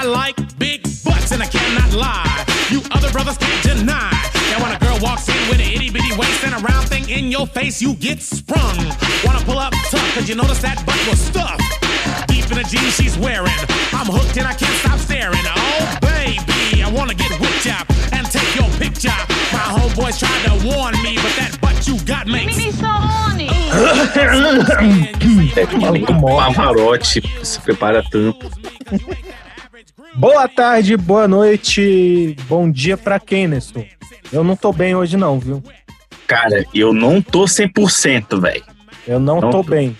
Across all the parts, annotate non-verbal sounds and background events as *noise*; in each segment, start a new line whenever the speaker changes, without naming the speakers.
I
like big butts and I cannot lie. You other brothers can't deny. Now when a girl walks in with an itty bitty waist and a round thing in your face, you get sprung. Wanna pull up tough cause you notice that butt was stuffed. Deep in the jeans she's wearing. I'm hooked and I can't stop staring. Oh baby, I wanna get whipped up and take your picture. My homeboys tried to warn me, but that butt you got makes.
Me so horny. *laughs*
É que maluco Pavarotti se prepara tanto.
Boa tarde, boa noite, bom dia pra quem, Nestor? Eu não tô bem hoje não, viu?
Cara, eu não tô 100%, velho.
Eu não,
Não
tô
tô.
bem,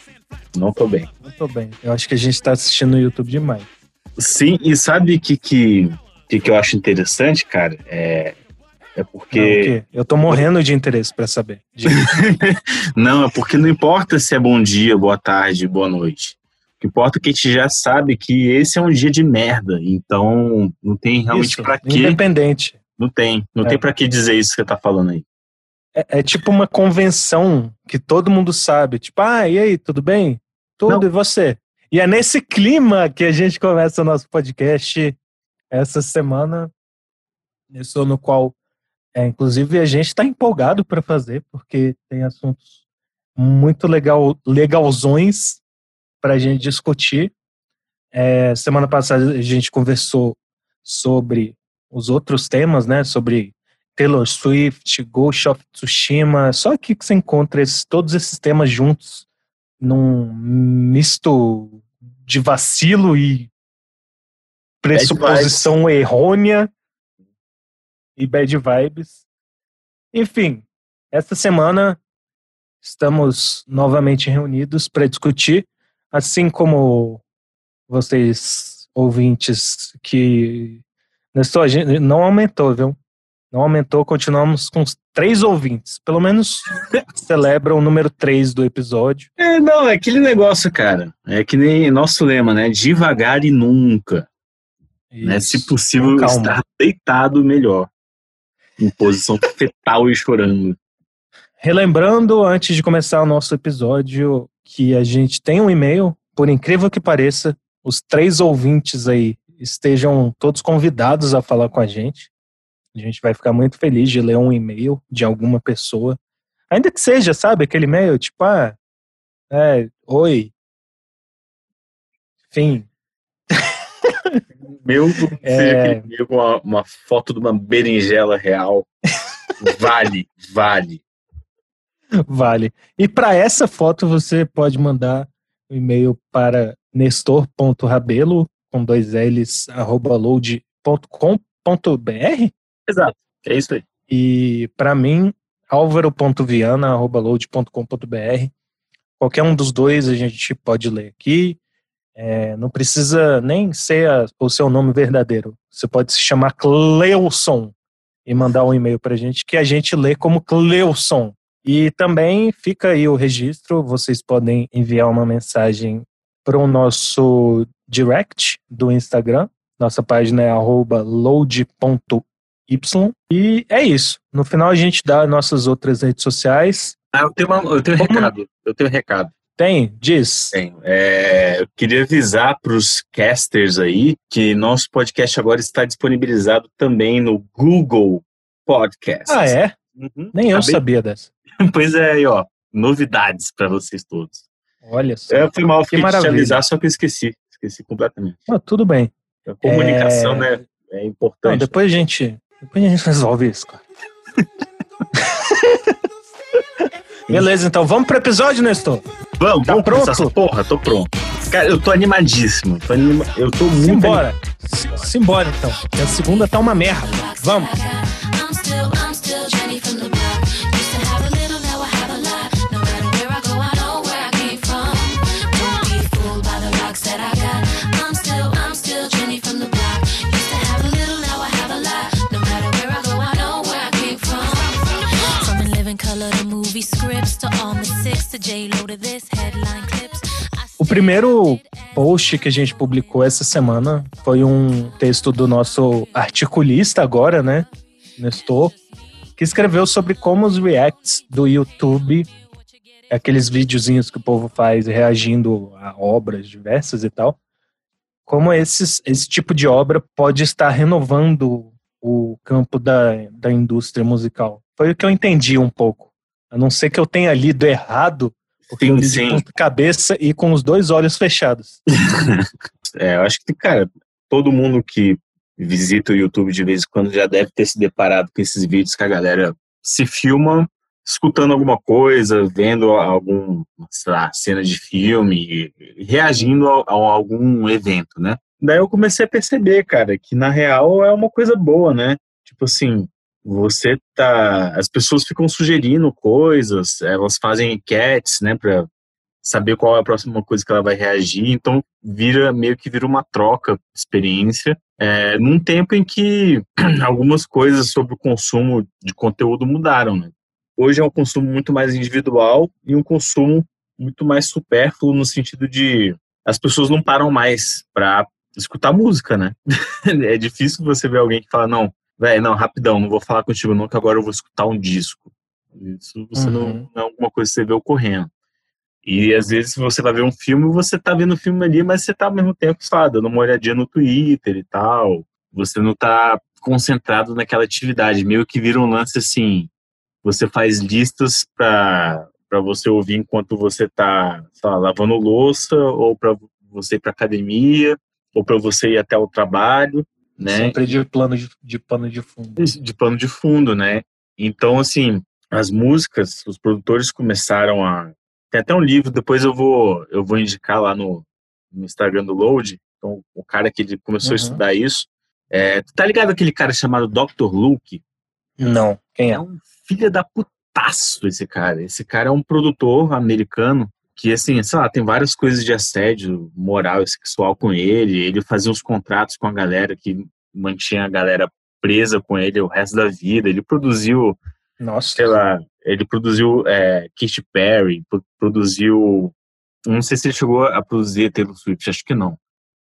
Não tô bem.
não tô bem. Eu acho que a gente tá assistindo no YouTube demais.
Sim, e sabe o que, que, que, que eu acho interessante, cara? É, é
Não,
porque.
quê? Eu tô morrendo de interesse pra saber. De- *laughs*
Não, é porque não importa se é bom dia, boa tarde, boa noite. O que importa é que a gente já sabe que esse é um dia de merda. Então, não tem realmente pra quê.
independente.
Não tem. Não
É.
tem pra que dizer isso que você tá falando aí.
É, é tipo uma convenção que todo mundo sabe. Tipo, ah, e aí, tudo bem? Tudo,
Não.
e você? E é nesse clima que a gente começa o nosso podcast essa semana. Isso no qual, é, inclusive, a gente está empolgado para fazer, porque tem assuntos muito legal, legalzões para a gente discutir. É, semana passada a gente conversou sobre os outros temas, né? Sobre Taylor Swift, Ghost of Tsushima. Só aqui que você encontra esses- todos esses temas juntos num misto de vacilo e pressuposição errônea e bad vibes. Enfim, esta semana estamos novamente reunidos para discutir, assim como vocês ouvintes que Gente não aumentou, viu? Não aumentou, continuamos com os três ouvintes. Pelo menos *laughs* celebra o número três do episódio.
É, não, é aquele negócio, cara. É que nem nosso lema, né? Devagar e nunca. Né? Se possível, estar deitado melhor. Em posição *laughs* fetal e chorando.
Relembrando, antes de começar o nosso episódio, que a gente tem um e-mail, por incrível que pareça, os três ouvintes aí estejam todos convidados a falar com a gente. A gente vai ficar muito feliz de ler um e-mail de alguma pessoa. Ainda que seja, sabe, aquele e-mail, tipo, ah, é, oi. Enfim, *laughs*
Meu,
É.
é... uma, uma foto de uma berinjela real. Vale, *laughs* vale.
Vale. E para essa foto você pode mandar um e-mail para nestor.rabelo com dois L's arroba load.com.br
Exato. É isso aí.
e para mim álvaro.viana arroba load.com.br qualquer um dos dois a gente pode ler aqui É, não precisa nem ser a- o seu nome verdadeiro você pode se chamar Cleuson e mandar um e-mail para a gente que a gente lê como Cleuson e também fica aí o registro, vocês podem enviar uma mensagem para o nosso direct do Instagram. Nossa página é arroba load.y. E é isso. No final a gente dá nossas outras redes sociais.
Ah, eu tenho, uma, eu tenho um
Como-
recado. Eu tenho um recado.
Tem? Diz.
Tenho. É, eu queria avisar para os casters aí que nosso podcast agora está disponibilizado também no Google Podcast.
Ah, é?
Uhum.
Nem eu
Acabei-
sabia dessa. *laughs*
Pois é, aí, ó. Novidades para vocês todos.
Olha só.
É, foi mal, fiquei
maravilha.
só que eu esqueci. Esqueci completamente.
Ah, tudo bem.
A comunicação,
É.
né, é
Não,
importante.
depois a gente. Depois a gente resolve isso, cara. *laughs* Beleza, então vamos pro episódio, Nestor.
Vamos,
Tá
vamos
pronto?
essa porra? Tô pronto. Cara, eu tô animadíssimo. Tô anima... Eu tô muito
Simbora. Si- Simbora, então. A segunda tá uma merda. Vamos.
I'm still, I'm still
O primeiro post que a gente publicou essa semana foi um texto do nosso articulista agora, né, Nestor, que escreveu sobre como os reacts do YouTube, aqueles videozinhos que o povo faz reagindo a obras diversas e tal, como esses, esse tipo de obra pode estar renovando o campo da, da indústria musical. Foi o que eu entendi um pouco. A não ser que eu tenha lido errado, porque eu
Sim,
li de
sim.
ponta cabeça e com os dois olhos fechados. *laughs*
É, eu acho que, cara, todo mundo que visita o YouTube de vez em quando já deve ter se deparado com esses vídeos que a galera se filma escutando alguma coisa, vendo algum, sei lá, cena de filme, reagindo a, a algum evento, né? Daí eu comecei a perceber, cara, que na real é uma coisa boa, né? Tipo assim, você tá. As pessoas ficam sugerindo coisas, elas fazem enquetes, né, pra saber qual é a próxima coisa que ela vai reagir, então vira meio que vira uma troca de experiência, é, num tempo em que *clears throat* algumas coisas sobre o consumo de conteúdo mudaram, né? Hoje é um consumo muito mais individual e um consumo muito mais supérfluo no sentido de as pessoas não param mais para escutar música, né? *laughs* é difícil você ver alguém que fala não, velho, não, rapidão, não vou falar contigo nunca, agora eu vou escutar um disco. Isso você
Uhum.
não, não é alguma coisa que você vê ocorrendo. E às vezes você vai ver um filme, você tá vendo o filme ali, mas você tá ao mesmo tempo, sei lá, dando uma olhadinha no Twitter e tal. Você não tá concentrado naquela atividade, meio que vira um lance assim, você faz listas para para você ouvir enquanto você tá, sei lá, lavando louça ou para você ir para academia ou para você ir até o trabalho, né?
Sempre de plano de, de pano de fundo.
de pano de fundo, né? Então, assim, as músicas, os produtores começaram a. Tem até um livro, depois eu vou, eu vou indicar lá no, no Instagram do Load. Então, o cara que ele começou
Uhum.
a estudar isso. É, tu tá ligado aquele cara chamado Dr. Luke?
Não, quem
É
é?
um filho da putaço esse cara. Esse cara é um produtor americano que, assim, sei lá, tem várias coisas de assédio moral e sexual com ele. Ele fazia uns contratos com a galera que mantinha a galera presa com ele o resto da vida. Ele produziu,
Nossa.
sei lá, ele produziu é, Katy Perry, pro- produziu. Não sei se ele chegou a produzir Taylor Swift, acho que não.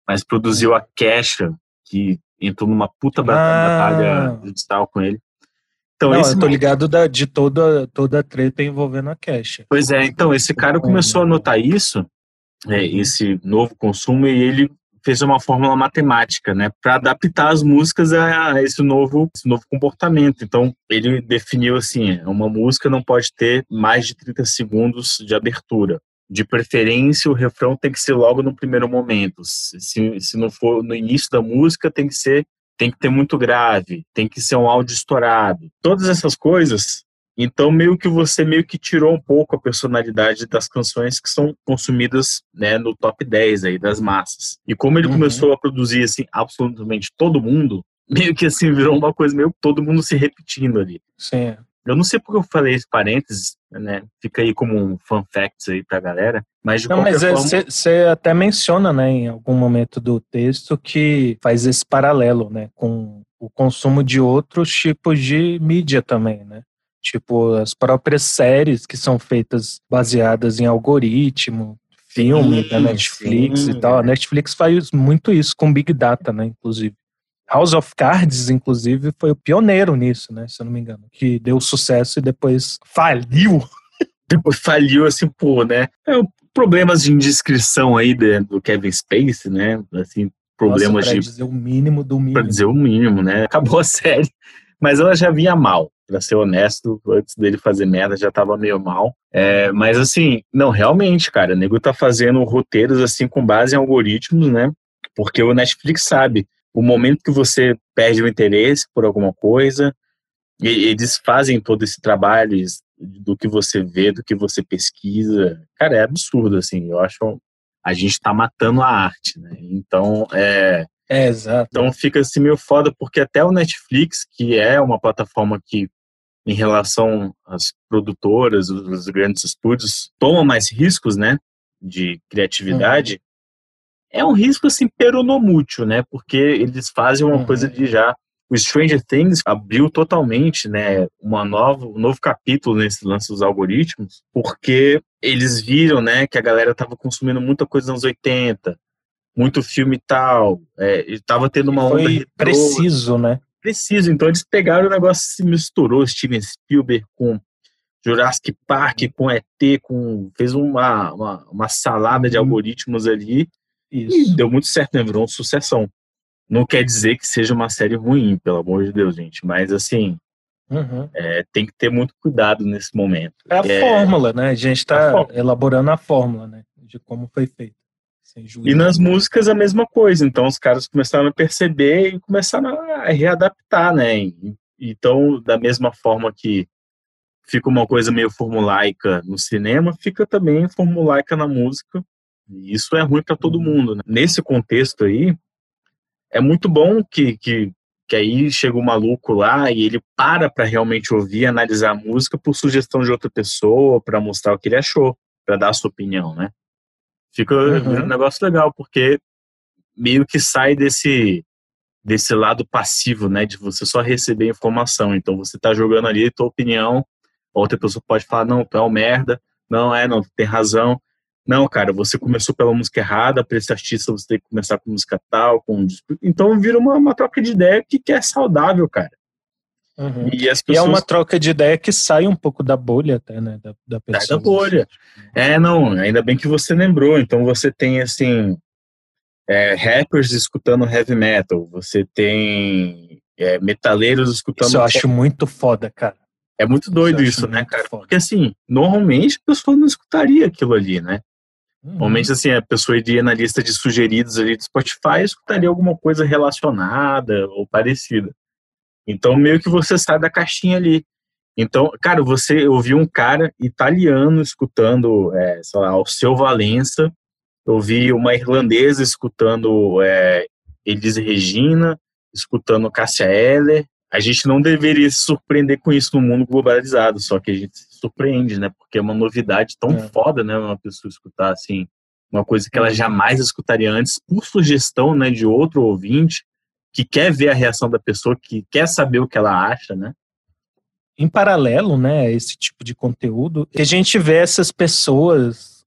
Mas produziu a Kesha, que entrou numa puta
Ah.
batalha judicial com ele. Então,
Não,
esse
eu tô ligado da, de toda, toda a treta envolvendo a Kesha.
Pois é, então esse cara começou a notar isso, é, esse novo consumo, e ele fez uma fórmula matemática, né, para adaptar as músicas a, esse novo, esse novo comportamento. Então ele definiu assim, uma música não pode ter mais de 30 segundos de abertura. De preferência, o refrão tem que ser logo no primeiro momento. Se- se não for no início da música, tem que ser tem que ter muito grave, tem que ser um áudio estourado. Todas essas coisas então, meio que você meio que tirou um pouco a personalidade das canções que são consumidas né, no top 10 aí das massas. E como ele
Uhum.
começou a produzir assim absolutamente todo mundo, meio que assim virou uma coisa meio que todo mundo se repetindo ali.
Sim.
Eu não sei porque eu falei esse parênteses, né? Fica aí como um fun fact aí pra galera, mas de
Não,
qualquer
mas
forma,
você até menciona, né, em algum momento do texto que faz esse paralelo, né, com o consumo de outros tipos de mídia também, né? Tipo, as próprias séries que são feitas baseadas em algoritmo, filme
Sim,
da Netflix
sim,
e tal. A
é.
Netflix faz muito isso com Big Data, né, inclusive. House of Cards, inclusive, foi o pioneiro nisso, né, se eu não me engano, que deu sucesso e depois faliu. *laughs*
depois faliu assim, pô, né? É, problemas de indiscrição aí de- do Kevin Spacey, né? Assim, problemas
Nossa, pra
de
dizer o mínimo do mínimo.
dizer o mínimo, né? *laughs* Acabou a série. Mas ela já vinha mal, pra ser honesto, antes dele fazer merda já tava meio mal. É, mas assim, não, realmente, cara, o nego tá fazendo roteiros assim com base em algoritmos, né? Porque o Netflix sabe o momento que você perde o interesse por alguma coisa, e eles fazem todo esse trabalho do que você vê, do que você pesquisa. Cara, é absurdo, assim, eu acho a gente tá matando a arte, né? Então, é,
É, exato.
então fica assim meio foda, porque até o Netflix, que é uma plataforma que, em relação às produtoras, os, grandes estúdios, toma mais riscos, né, de criatividade, é um risco assim peronomútil, né, porque eles fazem uma
Uhum.
coisa de já o Stranger Things abriu totalmente, né, uma nova, um novo capítulo nesse lance dos algoritmos, porque eles viram, né, que a galera tava consumindo muita coisa nos 80, muito filme e tal, é, e tava tendo uma onda retrô,
preciso, né?
preciso. Então eles pegaram o negócio e se misturou Steven Spielberg com Jurassic Park, com ET, com fez uma, uma, uma salada de
Uhum.
algoritmos ali e
Isso.
deu muito certo, né? Virou uma sucessão. Não quer dizer que seja uma série ruim, pelo amor de Deus, gente. Mas assim,
Uhum.
é, tem que ter muito cuidado nesse momento.
É a
É,
fórmula, né? A gente está elaborando a fórmula, né? De como foi feito.
E nas músicas a mesma coisa. Então os caras começaram a perceber e começaram a readaptar, né? E- Então, da mesma forma que fica uma coisa meio formulaica no cinema, fica também formulaica na música. E isso é ruim para todo mundo. Né? Nesse contexto aí, é muito bom que, que, que aí chega o maluco lá e ele para para realmente ouvir, analisar a música por sugestão de outra pessoa, para mostrar o que ele achou, para dar a sua opinião, né? Fica
Uhum.
um negócio legal, porque meio que sai desse desse lado passivo, né, de você só receber informação. Então você tá jogando ali tua opinião, outra pessoa pode falar, não, tu é um merda, não é, não, tu tem razão. Não, cara, você começou pela música errada, para esse artista você tem que começar com música tal, com então vira uma, uma troca de ideia que, que é saudável, cara.
Uhum.
E as
E é
pessoas
uma troca de ideia que sai um pouco da bolha até, né? Da, da
Sai
pessoa.
da bolha. É, não, ainda bem que você lembrou. Então você tem, assim, é, rappers escutando heavy metal, você tem é, metaleiros escutando.
Isso eu acho muito foda, cara.
É muito doido
acho
isso, né, cara?
foda.
Porque, assim, normalmente a pessoa não escutaria aquilo ali, né?
Uhum.
Normalmente, assim, a pessoa iria na lista de sugeridos ali do Spotify e escutaria alguma coisa relacionada ou parecida. Então, meio que você sai da caixinha ali. Então, cara, você ouviu um cara italiano escutando, é, sei lá, o seu Valença, eu vi uma irlandesa escutando é, Elise Regina, escutando Cássia Eller. A gente não deveria se surpreender com isso no mundo globalizado, só que a gente se surpreende, né? Porque é uma novidade tão
É.
foda, né? Uma pessoa escutar assim, uma coisa que ela
Uhum.
jamais escutaria antes, por sugestão, né, de outro ouvinte que quer ver a reação da pessoa, que quer saber o que ela acha, né?
em paralelo, né, a esse tipo de conteúdo, a gente vê essas pessoas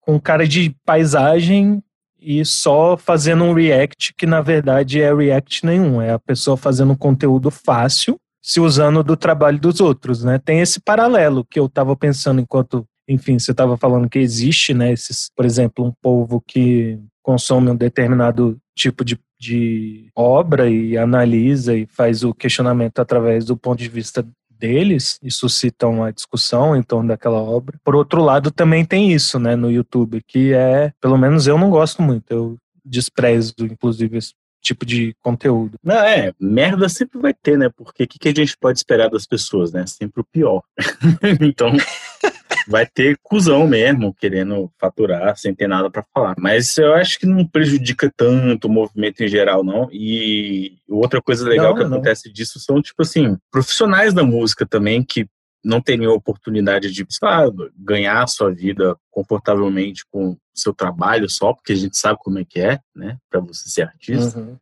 com cara de paisagem e só fazendo um react que na verdade é react nenhum, é a pessoa fazendo um conteúdo fácil, se usando do trabalho dos outros, né? Tem esse paralelo que eu tava pensando enquanto, enfim, você tava falando que existe, né, esses, por exemplo, um povo que consome um determinado tipo de, de obra e analisa e faz o questionamento através do ponto de vista deles e suscitam a discussão em torno daquela obra. Por outro lado, também tem isso, né, no YouTube, que é, pelo menos eu não gosto muito, eu desprezo, inclusive, esse tipo de conteúdo.
Não, é, merda sempre vai ter, né? Porque o que, que a gente pode esperar das pessoas, né? Sempre o pior. *laughs* então, vai ter cuzão mesmo, querendo faturar, sem ter nada para falar. Mas eu acho que não prejudica tanto o movimento em geral, não. E outra coisa legal
Não,
que
não.
acontece disso são, tipo assim, profissionais da música também que não teriam oportunidade de lá, ganhar a sua vida confortavelmente com o seu trabalho só, porque a gente sabe como é que é, né? Para você ser artista.
Uhum.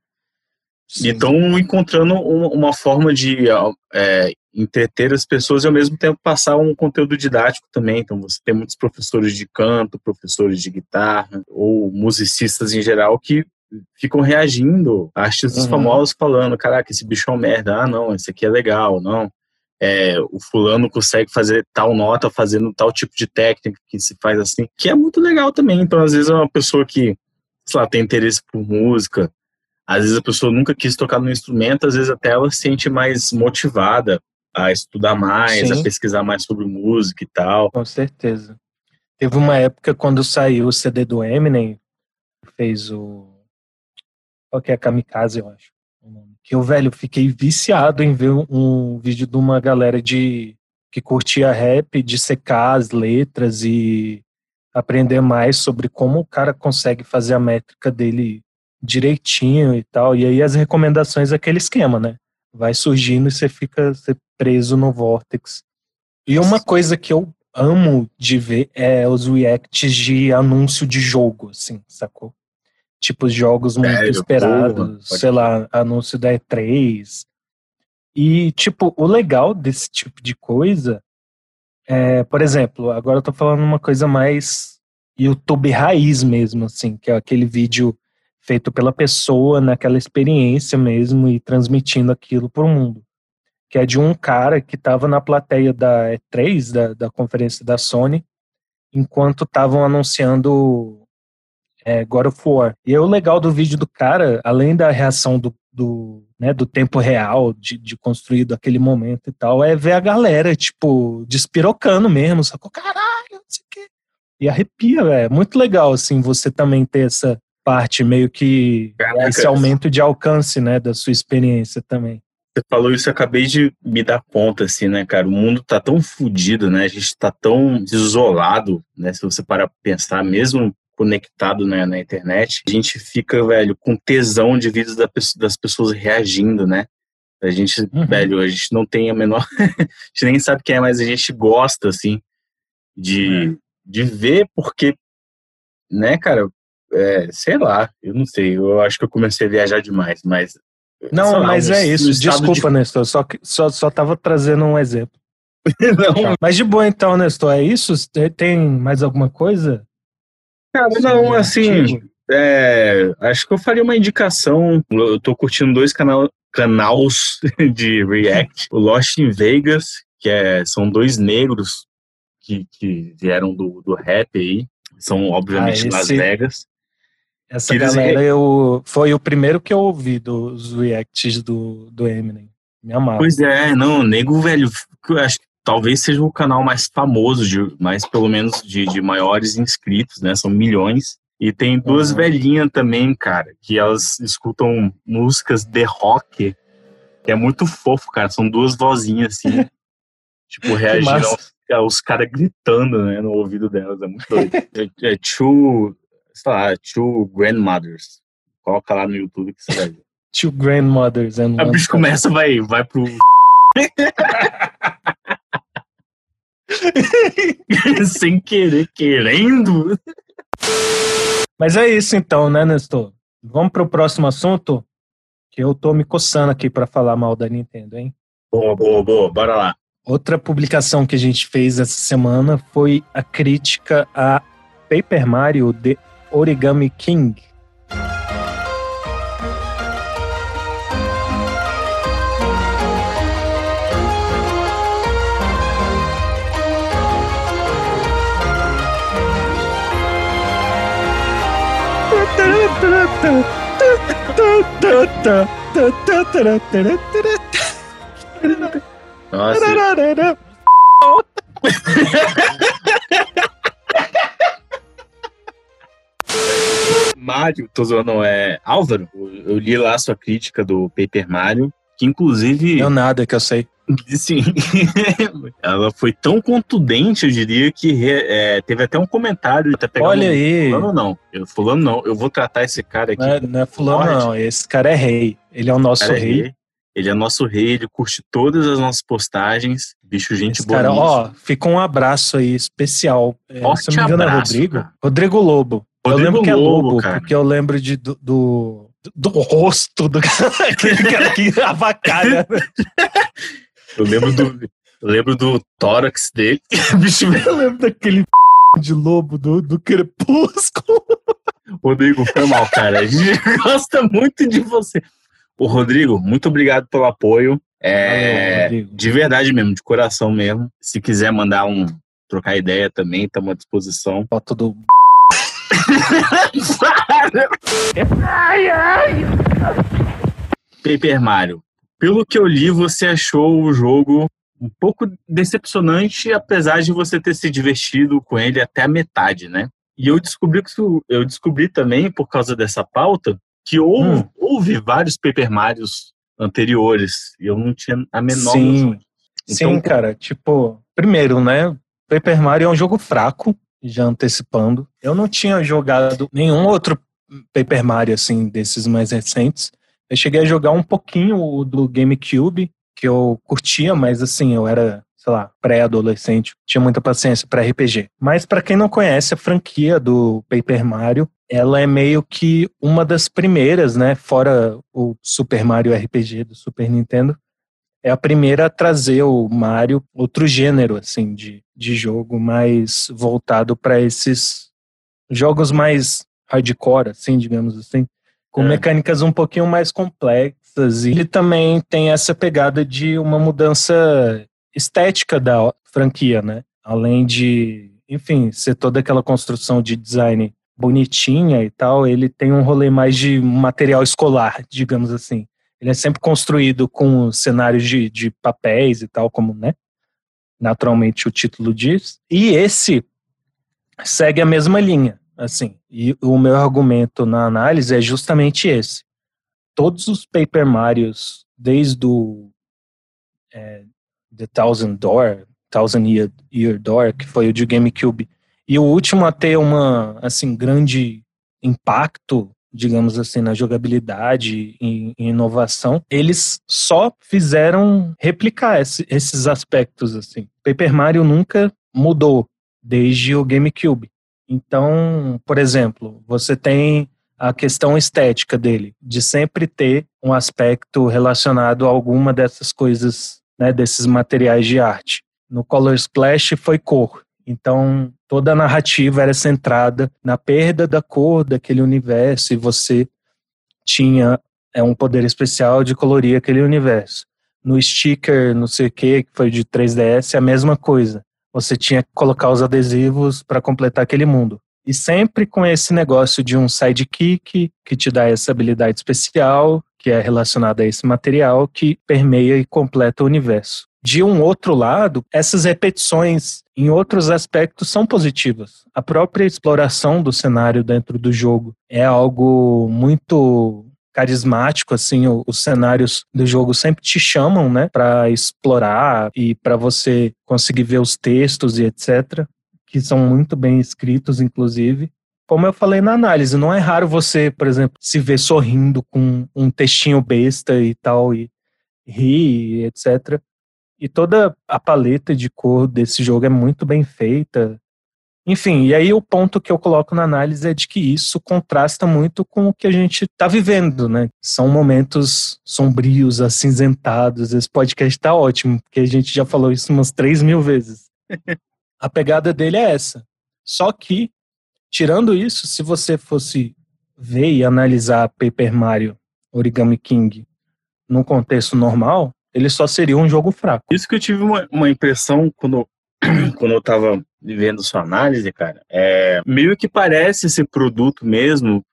E estão encontrando uma, uma forma de é, entreter as pessoas e ao mesmo tempo passar um conteúdo didático também. Então você tem muitos professores de canto, professores de guitarra ou musicistas em geral que ficam reagindo a artistas
Uhum.
famosos falando, caraca, esse bicho é um merda, ah não, esse aqui é legal, não. É, o fulano consegue fazer tal nota fazendo tal tipo de técnica que se faz assim, que é muito legal também. Então, às vezes, é uma pessoa que, sei lá, tem interesse por música, às vezes a pessoa nunca quis tocar no instrumento, às vezes até ela se sente mais motivada a estudar mais,
Sim.
a pesquisar mais sobre música e tal.
Com certeza. Teve uma época quando saiu o CD do Eminem, fez o. Qual que é? Kamikaze, eu acho. Que eu, velho, fiquei viciado em ver um vídeo de uma galera de que curtia rap, de secar as letras e aprender mais sobre como o cara consegue fazer a métrica dele direitinho e tal. E aí as recomendações é aquele esquema, né? Vai surgindo e você fica você preso no vortex. E uma coisa que eu amo de ver é os reacts de anúncio de jogo, assim, sacou? Tipo, jogos muito
Sério?
esperados,
Porra,
sei lá, anúncio da E3, E, tipo, o legal desse tipo de coisa é, por exemplo, agora eu tô falando uma coisa mais YouTube raiz mesmo, assim, que é aquele vídeo feito pela pessoa naquela experiência mesmo e transmitindo aquilo pro mundo. Que é de um cara que estava na plateia da E3, da, da conferência da Sony, enquanto estavam anunciando é, God of War. E aí, o legal do vídeo do cara, além da reação do, do, né, do tempo real, de, de construir daquele momento e tal, é ver a galera, tipo, despirocando mesmo, sacou? Caralho, não sei o quê. E arrepia, velho. É muito legal, assim, você também ter essa parte meio que
Caraca.
esse aumento de alcance, né, da sua experiência também.
Você falou isso, eu acabei de me dar conta, assim, né, cara? O mundo tá tão fodido, né? A gente tá tão isolado, né? Se você parar pra pensar, mesmo conectado né, na internet, a gente fica, velho, com tesão de vídeos das pessoas reagindo, né? A gente,
Uhum.
velho, a gente não tem a menor. *laughs* a gente nem sabe quem é, mas a gente gosta, assim, de, de ver, porque, né, cara, é, sei lá, eu não sei, eu acho que eu comecei a viajar demais, mas.
Não,
lá,
mas
no-
é isso. Desculpa, Nestor. Só, só, só tava trazendo um exemplo.
de- *laughs* não,
Mas de boa, então, Nestor, é isso? Tem- mais alguma coisa?
cara, não,
o
assim. É, acho que eu faria uma indicação. Eu tô curtindo dois canal, canais *laughs* de React. O Lost in Vegas, que é, são dois negros que, que vieram do, do rap aí. São, obviamente,
Ah,
Las
esse-
Vegas.
Essa
Eles
galera eu, foi o primeiro que eu ouvi dos reacts do, do Eminem. Me amava.
Pois é, não, Nego, velho, acho que talvez seja o canal mais famoso, de, mais pelo menos de, de maiores inscritos, né? São milhões. E tem duas
Uhum.
velhinhas também, cara, que elas escutam músicas de rock, que é muito fofo, cara. São duas vozinhas assim, *laughs* tipo, reagindo aos, aos caras gritando, né, no ouvido delas. É muito doido. *laughs* É, é two, sei lá, two grandmothers. Coloca lá no YouTube que você vai ver. *laughs*
Two Grandmothers and
A bicho começa, vai, vai pro. *laughs* Sem querer, querendo.
Mas é isso então, né, Nestor? Vamos pro próximo assunto? Que eu tô me coçando aqui pra falar mal da Nintendo, hein?
Boa, boa, boa, bora lá.
Outra publicação que a gente fez essa semana foi a crítica a Paper Mario The Origami King.
Nossa, *laughs* *laughs* Mário, tô zoando, é Álvaro. Eu li lá a sua crítica do Paper Mario, que inclusive,
Não nada que eu sei. *laughs*
sim, ela foi tão contundente, eu diria, que é, teve até um comentário. Até pegar
Olha
um-
aí.
Fulano não, eu, fulano não, eu vou tratar esse cara aqui.
Não é, não é fulano, não. Esse cara é rei. Ele é o nosso
Cara,
rei.
ele, ele é nosso rei, ele curte todas as nossas postagens. Bicho, gente boa.
cara, ó, fica um abraço aí especial. É,
Forte
se eu não me engano, é
abraço,
Rodrigo.
cara.
Rodrigo Lobo. Eu
Rodrigo
lembro que é
Lobo,
Lobo,
cara.
porque eu lembro de, do, do, do rosto do cara, *laughs* aquele cara que avacalha.
Eu lembro do, eu lembro do tórax dele. *laughs* Bicho,
Eu lembro daquele *laughs* de lobo do, do crepúsculo.
Rodrigo, foi mal, cara. A gente gosta muito de você. Ô, Rodrigo, muito obrigado pelo apoio. É,
Valeu,
de verdade mesmo, de coração mesmo. Se quiser mandar um, trocar ideia também, estamos à disposição.
Foto do. *laughs*
Paper Mario. Pelo que eu li, você achou o jogo um pouco decepcionante, apesar de você ter se divertido com ele até a metade, né? E eu descobri que eu descobri também por causa dessa pauta que houve,
Hum.
houve vários Paper Marios anteriores e eu não tinha a menor
Sim.
noção. Então,
Sim, cara. Tipo, primeiro, né? Paper Mario é um jogo fraco, já antecipando. Eu não tinha jogado nenhum outro Paper Mario, assim, desses mais recentes. Eu cheguei a jogar um pouquinho o do GameCube, que eu curtia, mas assim, eu era, sei lá, pré-adolescente, tinha muita paciência para RPG. Mas para quem não conhece a franquia do Paper Mario, ela é meio que uma das primeiras, né, fora o Super Mario RPG do Super Nintendo, é a primeira a trazer o Mario outro gênero assim de, de jogo mais voltado para esses jogos mais hardcore, assim, digamos assim, com
É.
mecânicas um pouquinho mais complexas. E ele também tem essa pegada de uma mudança estética da franquia, né? Além de, enfim, ser toda aquela construção de design bonitinha e tal, ele tem um rolê mais de material escolar, digamos assim. Ele é sempre construído com cenários de, de papéis e tal, como, né? Naturalmente o título diz. E esse segue a mesma linha, assim. E o meu argumento na análise é justamente esse. Todos os Paper Marios, desde o é, The Thousand Door, Thousand Year, Year Door, que foi o de GameCube, e o último a ter uma, assim, grande impacto, digamos assim, na jogabilidade e inovação, eles só fizeram replicar esse- esses aspectos, assim. Paper Mario nunca mudou desde o GameCube. Então, por exemplo, você tem a questão estética dele, de sempre ter um aspecto relacionado a alguma dessas coisas, né, desses materiais de arte. No Color Splash foi cor. Então, toda a narrativa era centrada na perda da cor daquele universo e você tinha é, um poder especial de colorir aquele universo. No sticker, não sei o que, que foi de 3DS, a mesma coisa. Você tinha que colocar os adesivos para completar aquele mundo. E sempre com esse negócio de um sidekick que te dá essa habilidade especial, que é relacionada a esse material, que permeia e completa o universo. De um outro lado, essas repetições em outros aspectos são positivas. A própria exploração do cenário dentro do jogo é algo muito carismático, assim, os cenários do jogo sempre te chamam, né, para explorar e para você conseguir ver os textos e etc, que são muito bem escritos, inclusive. Como eu falei na análise, não é raro você, por exemplo, se ver sorrindo com um textinho besta e tal e rir, etc. E toda a paleta de cor desse jogo é muito bem feita. Enfim, e aí o ponto que eu coloco na análise é de que isso contrasta muito com o que a gente está vivendo, né? São momentos sombrios, acinzentados. Esse podcast tá ótimo, porque a gente já falou isso umas 3 mil vezes. *laughs* a pegada dele é essa. Só que, tirando isso, se você fosse ver e analisar Paper Mario Origami King num contexto normal, ele só seria um jogo fraco.
Isso que eu tive uma, uma impressão quando, *clears throat* quando eu tava vendo sua análise, cara. É, meio que parece esse produto mesmo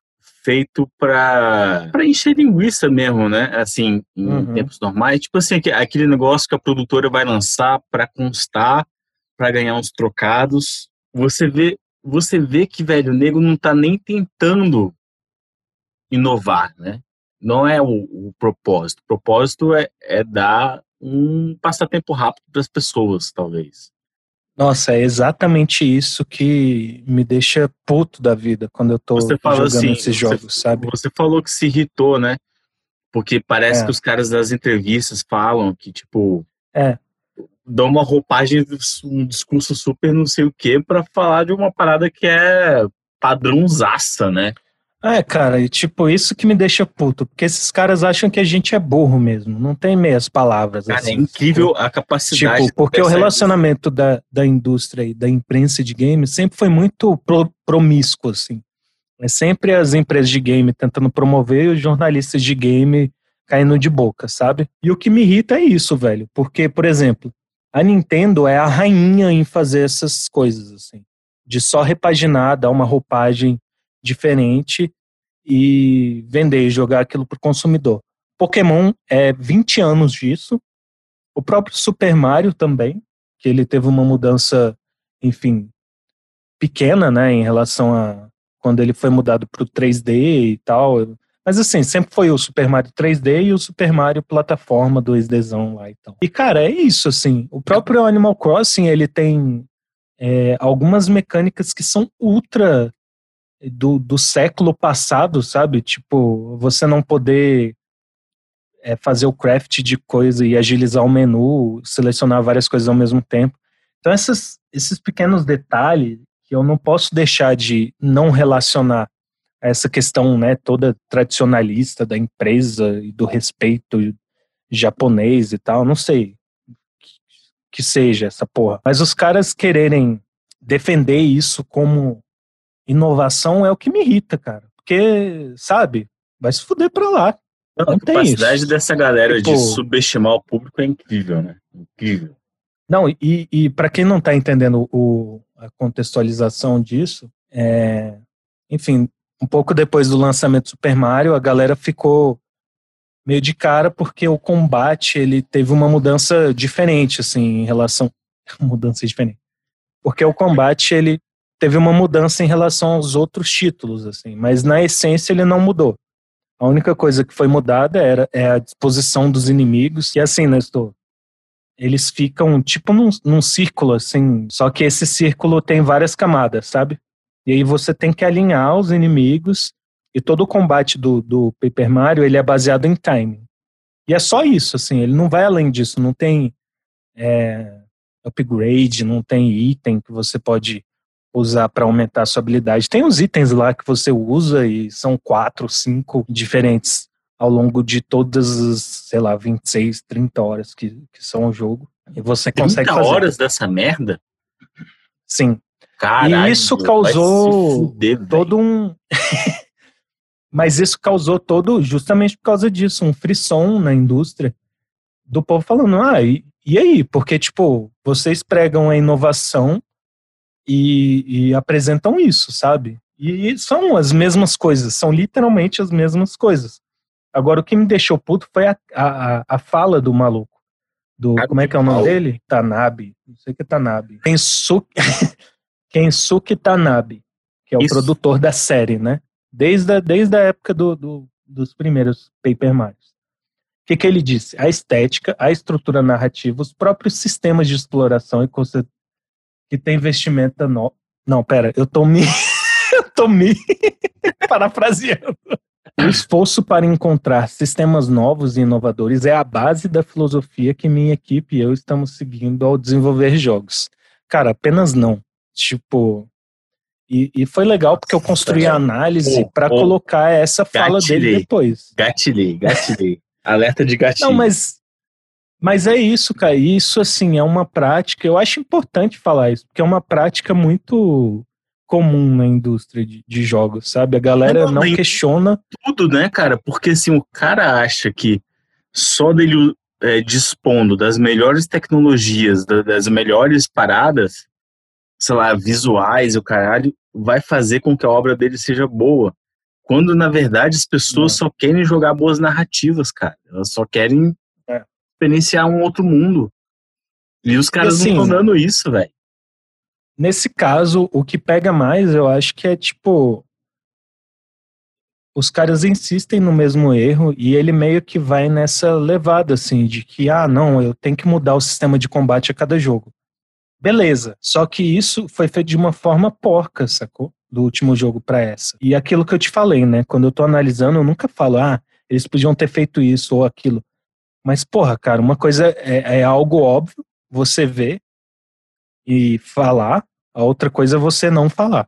feito pra, pra encher linguiça mesmo, né? Assim, em
Uhum.
tempos normais. Tipo assim, aque- aquele negócio que a produtora vai lançar pra constar, pra ganhar uns trocados. Você vê, você vê que, velho, o nego não tá nem tentando inovar, né? Não é o, o propósito. O propósito é, é dar um passatempo rápido para as pessoas, talvez.
Nossa, é exatamente isso que me deixa puto da vida quando eu tô
Você
jogando
assim,
esses
você-
jogos, sabe?
Você falou que se irritou, né? Porque parece
É.
que os caras das entrevistas falam que, tipo,
É.
dão uma roupagem, um discurso super não sei o quê, para falar de uma parada que é padrãozaça, né?
É, cara, e tipo, isso que me deixa puto, porque esses caras acham que a gente é burro mesmo, não tem meias palavras.
Cara, é
assim,
incrível a capacidade.
Tipo, porque o relacionamento da, da indústria e da imprensa de games sempre foi muito pro- promíscuo, assim. É sempre as empresas de game tentando promover e os jornalistas de game caindo de boca, sabe? E o que me irrita é isso, velho. Porque, por exemplo, a Nintendo é a rainha em fazer essas coisas, assim. De só repaginar, dar uma roupagem diferente e vender e jogar aquilo pro consumidor. Pokémon é 20 anos disso. O próprio Super Mario também, que ele teve uma mudança, enfim, pequena, né, em relação a quando ele foi mudado para o 3D e tal. Mas assim, sempre foi o Super Mario 3D e o Super Mario plataforma 2Dzão lá e tal. E cara, é isso, assim. O próprio Animal Crossing, ele tem é, algumas mecânicas que são ultra do, do século passado, sabe? Tipo, você não poder é, fazer o craft de coisa e agilizar o menu, selecionar várias coisas ao mesmo tempo. Então, essas, esses pequenos detalhes que eu não posso deixar de não relacionar essa questão né, toda tradicionalista da empresa e do respeito japonês e tal, não sei que seja essa porra. Mas os caras quererem defender isso como inovação é o que me irrita, cara. Porque, sabe, vai se fuder pra lá.
Não,
Não
a capacidade
isso.
dessa galera
Tipo-
de subestimar o público é incrível, né? Incrível.
Não, e, e para quem não tá entendendo o, a contextualização disso, é, enfim, um pouco depois do lançamento do Super Mario, a galera ficou meio de cara porque o combate ele teve uma mudança diferente, assim, em relação. *laughs* mudança diferente. Porque o combate ele teve uma mudança em relação aos outros títulos, assim, mas na essência ele não mudou. A única coisa que foi mudada era é a disposição dos inimigos. E assim, Nestor, eles ficam tipo num, num círculo, assim, só que esse círculo tem várias camadas, sabe? E aí você tem que alinhar os inimigos e todo o combate do, do Paper Mario, ele é baseado em timing. E é só isso, assim, ele não vai além disso, não tem é, upgrade, não tem item que você pode usar para aumentar a sua habilidade. Tem os itens lá que você usa e são quatro, cinco diferentes ao longo de todas as, sei lá, 26, 30 horas que, que são o jogo. E você
30
consegue fazer.
horas dessa merda?
Sim.
Caralho.
isso
vai
causou
fuder,
todo um. *laughs* Mas isso causou todo, justamente por causa disso, um frisson na indústria do povo falando, ah, e, e aí? Porque, tipo, vocês pregam a inovação e, e apresentam isso, sabe? E são as mesmas coisas, são literalmente as mesmas coisas. Agora, o que me deixou puto foi a, a, a fala do maluco. Do, como é que é o nome dele? Tanabe. Não sei o que é Tanabe. Kensuke, *laughs* Kensuke Tanabe, que é o
Isso.
produtor da série, né? Desde a, desde a época do, do- dos primeiros Paper Mario. O que, que ele disse? A estética, a estrutura narrativa, os próprios sistemas de exploração e conceito que tem vestimenta no... Não, pera, eu tô me. *laughs* eu tô me *laughs* parafraseando. O esforço para encontrar sistemas novos e inovadores é a base da filosofia que minha equipe e eu estamos seguindo ao desenvolver jogos. Cara, apenas não. Tipo. E, e foi legal porque eu construí a análise
Ô,
para colocar essa fala dele
gatilhei.
depois.
Gatilhei, gatilhei. Alerta de gatilho.
Não, mas. Mas é isso, cara. Isso, assim, é uma prática. Eu acho importante falar isso, porque é uma prática muito comum na indústria de, de jogos, sabe? A galera
Não,
não questiona.
tudo, né, cara? Porque assim, o cara acha que só dele é, dispondo das melhores tecnologias, da- das melhores paradas, sei lá, visuais e o caralho, vai fazer com que a obra dele seja boa. Quando, na verdade, as pessoas
É.
só querem jogar boas narrativas, cara. Elas só querem. Experienciar um outro mundo. E os caras
assim,
não estão dando isso, velho.
Nesse caso, o que pega mais, eu acho que é tipo. Os caras insistem no mesmo erro e ele meio que vai nessa levada, assim, de que, ah, não, eu tenho que mudar o sistema de combate a cada jogo. Beleza. Só que isso foi feito de uma forma porca, sacou? Do último jogo pra essa. E aquilo que eu te falei, né? Quando eu tô analisando, eu nunca falo, ah, eles podiam ter feito isso ou aquilo. Mas, porra, cara, uma coisa é, é algo óbvio, você vê e falar, a outra coisa é você não falar.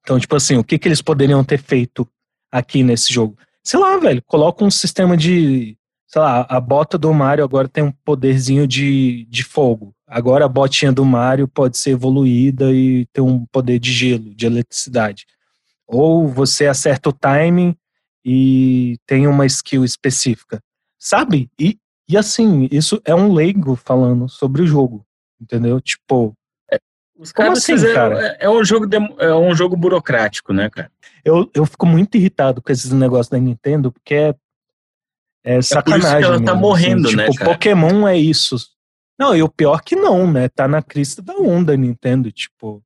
Então, tipo assim, o que, que eles poderiam ter feito aqui nesse jogo? Sei lá, velho, coloca um sistema de. Sei lá, a bota do Mario agora tem um poderzinho de, de fogo. Agora a botinha do Mario pode ser evoluída e ter um poder de gelo, de eletricidade. Ou você acerta o timing e tem uma skill específica. Sabe? E, e assim, isso é um leigo falando sobre o jogo. Entendeu? Tipo,
Os
Como
caras
assim,
fizeram-
cara?
É, é um jogo demo- é um jogo burocrático, né, cara?
eu, eu fico muito irritado com esses negócios da Nintendo, porque é, é sacanagem.
ela tá
mesmo,
morrendo,
assim.
né,
Tipo,
cara?
Pokémon é isso. Não, e o pior que não, né? Tá na crista da onda a Nintendo, tipo,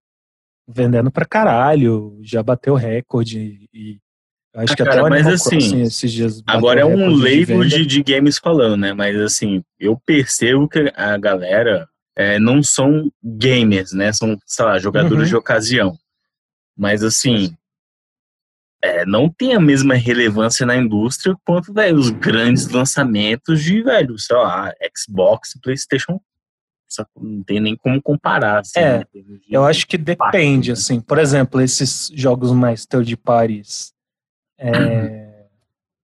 vendendo pra caralho, já bateu recorde e acho
Ah,
que
cara,
até
mas assim,
Crossing esses dias
Agora é um leigo
venda.
de, de games falando, né? Mas assim, eu percebo que a galera é, não são gamers, né? São, sei lá, jogadores
Uhum.
de ocasião. Mas assim, é, não tem a mesma relevância na indústria quanto, velho, os grandes lançamentos de, velho, sei lá, Xbox, Playstation. Não tem nem como comparar. Assim,
É,
né? de-
Eu acho que depende,
né?
assim. Por exemplo, esses jogos mais third parties é,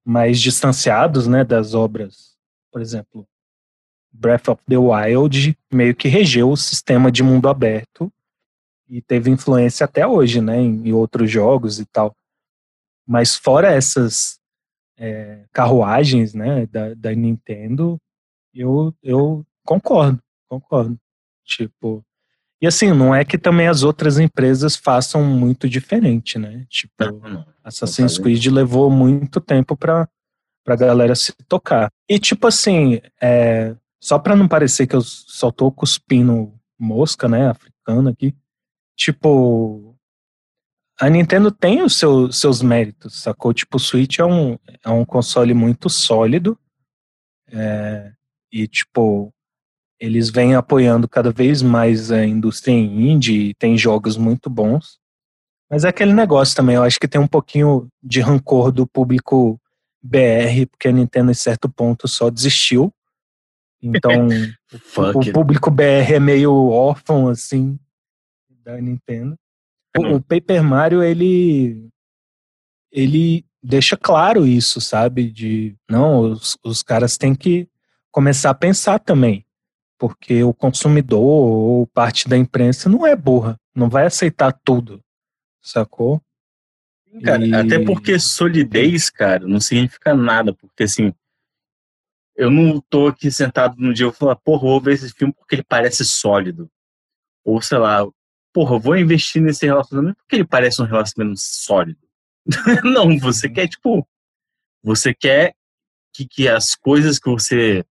mais distanciados, né, das obras por exemplo, Breath of the Wild meio que regeu o sistema de mundo aberto e teve influência até hoje, né, em, outros jogos e tal. Mas fora essas é, carruagens, né, da, da Nintendo, eu, eu concordo, concordo. Tipo, e assim, não é que também as outras empresas façam muito diferente, né? Tipo,
Não, não.
Assassin's
fazem.
Creed levou muito tempo pra, pra galera se tocar. E tipo assim, é, só pra não parecer que eu só tô cuspindo mosca, né, africana aqui, tipo, a Nintendo tem os seu, seus méritos, sacou? Tipo, o Switch é um, é um console muito sólido, é, e tipo, eles vêm apoiando cada vez mais a indústria indie, e tem jogos muito bons. Mas é aquele negócio também, eu acho que tem um pouquinho de rancor do público BR, porque a Nintendo, em certo ponto, só desistiu. Então, *laughs*
Fuck
o público BR é meio órfão, assim, da Nintendo. O, o Paper Mario, ele. Ele deixa claro isso, sabe? De. Não, os, os caras têm que começar a pensar também. Porque o consumidor ou parte da imprensa não é burra. Não vai aceitar tudo. Sacou?
Cara,
E-
até porque solidez, cara, não significa nada, porque assim, eu não tô aqui sentado no dia e vou falar, porra, vou ver esse filme porque ele parece sólido. Ou sei lá, porra, vou investir nesse relacionamento porque ele parece um relacionamento sólido. *laughs* não, você quer, tipo, você quer que, que as coisas que você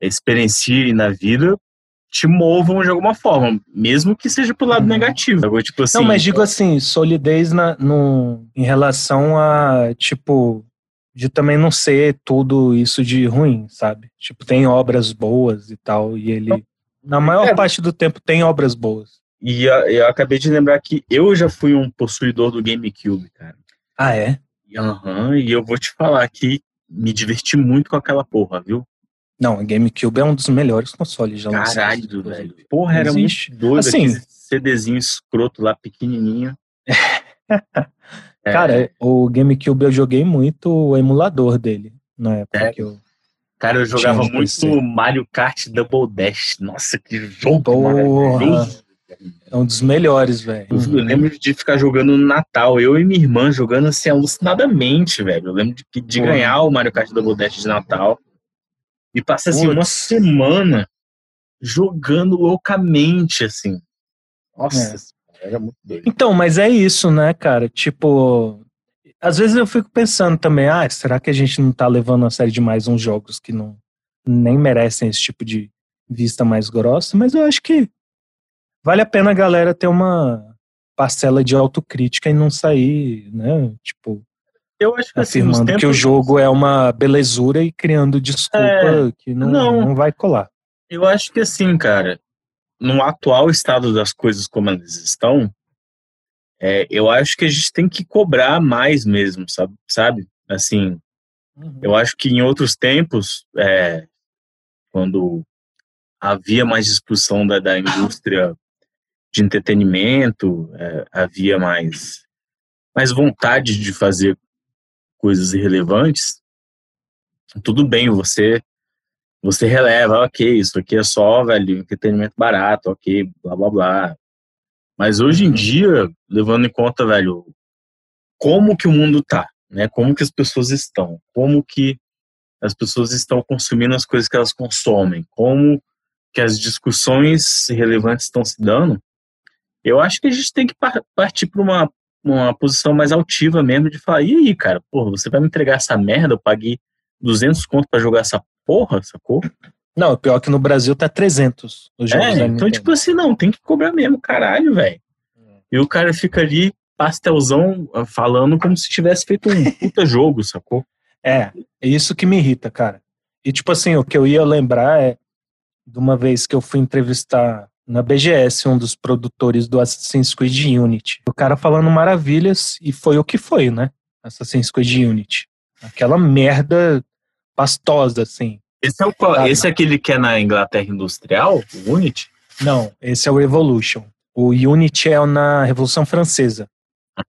experiencie na vida te movam de alguma forma, mesmo que seja pro lado
Uhum.
negativo. Tipo assim,
não, mas digo assim, solidez na, no, em relação a, tipo, de também não ser tudo isso de ruim, sabe? Tipo, tem obras boas e tal, e ele, na maior
É.
parte do tempo, tem obras boas.
E a- eu acabei de lembrar que eu já fui um possuidor do GameCube, cara.
Ah, é?
Aham, e eu vou te falar que me diverti muito com aquela porra, viu?
Não, o GameCube é um dos melhores consoles já lançados.
Caralho, velho. Porra, era muito doido.
Assim-
aquele CDzinho escroto lá, pequenininho. *laughs* É,
Cara, o GameCube eu joguei muito o emulador dele, na época
Sério?
que eu...
cara, eu jogava muito
PC.
Mario Kart Double Dash. Nossa, que jogo
Porra.
maravilhoso.
É um dos melhores, velho.
Eu eu lembro de ficar jogando no Natal, eu e minha irmã jogando assim alucinadamente, velho. Eu lembro de, de ganhar o Mario Kart Double Dash de Natal e passar assim uma semana jogando loucamente, assim. Nossa,
É.
era muito doido.
Então, mas é isso, né, cara? Tipo, às vezes eu fico pensando também, ah, será que a gente não tá levando a série demais uns jogos que não nem merecem esse tipo de vista mais grossa? Mas eu acho que vale a pena a galera ter uma parcela de autocrítica e não sair, né, tipo,
Eu acho que assim,
afirmando que o
tempos-
jogo é uma belezura e criando desculpa
É,
que não,
não.
não vai colar.
Eu acho que assim, cara, no atual estado das coisas como elas estão, é, eu acho que a gente tem que cobrar mais mesmo, sabe? sabe? Assim, eu acho que em outros tempos, é, quando havia mais discussão da, da indústria de entretenimento, é, havia mais, mais vontade de fazer coisas irrelevantes, tudo bem, você você releva, ok, isso aqui é só, velho, entretenimento barato, ok, blá blá blá. Mas hoje em dia, levando em conta, velho, como que o mundo tá, né? Como que as pessoas estão, como que as pessoas estão consumindo as coisas que elas consomem, como que as discussões relevantes estão se dando, eu acho que a gente tem que par- partir para uma, uma posição mais altiva mesmo de falar, e aí, cara, porra, você vai me entregar essa merda, eu paguei 200 conto para jogar essa porra, sacou?
Não, pior é que no Brasil tá 300 os jogos
É, então,
Nintendo.
tipo assim, não, tem que cobrar mesmo, caralho, velho. E o cara fica ali, pastelzão, ah, falando como se tivesse feito um puta *laughs* jogo, sacou?
É, é isso que me irrita, cara. E tipo assim, o que eu ia lembrar é de uma vez que eu fui entrevistar na BGS um dos produtores do Assassin's Creed Unity. O cara falando maravilhas e foi o que foi, né? Assassin's Creed Unity. Aquela merda pastosa, assim.
Esse é, o, qual- esse é aquele que é na Inglaterra Industrial, o Unity?
Não, esse é o Evolution. O Unity é na Revolução Francesa,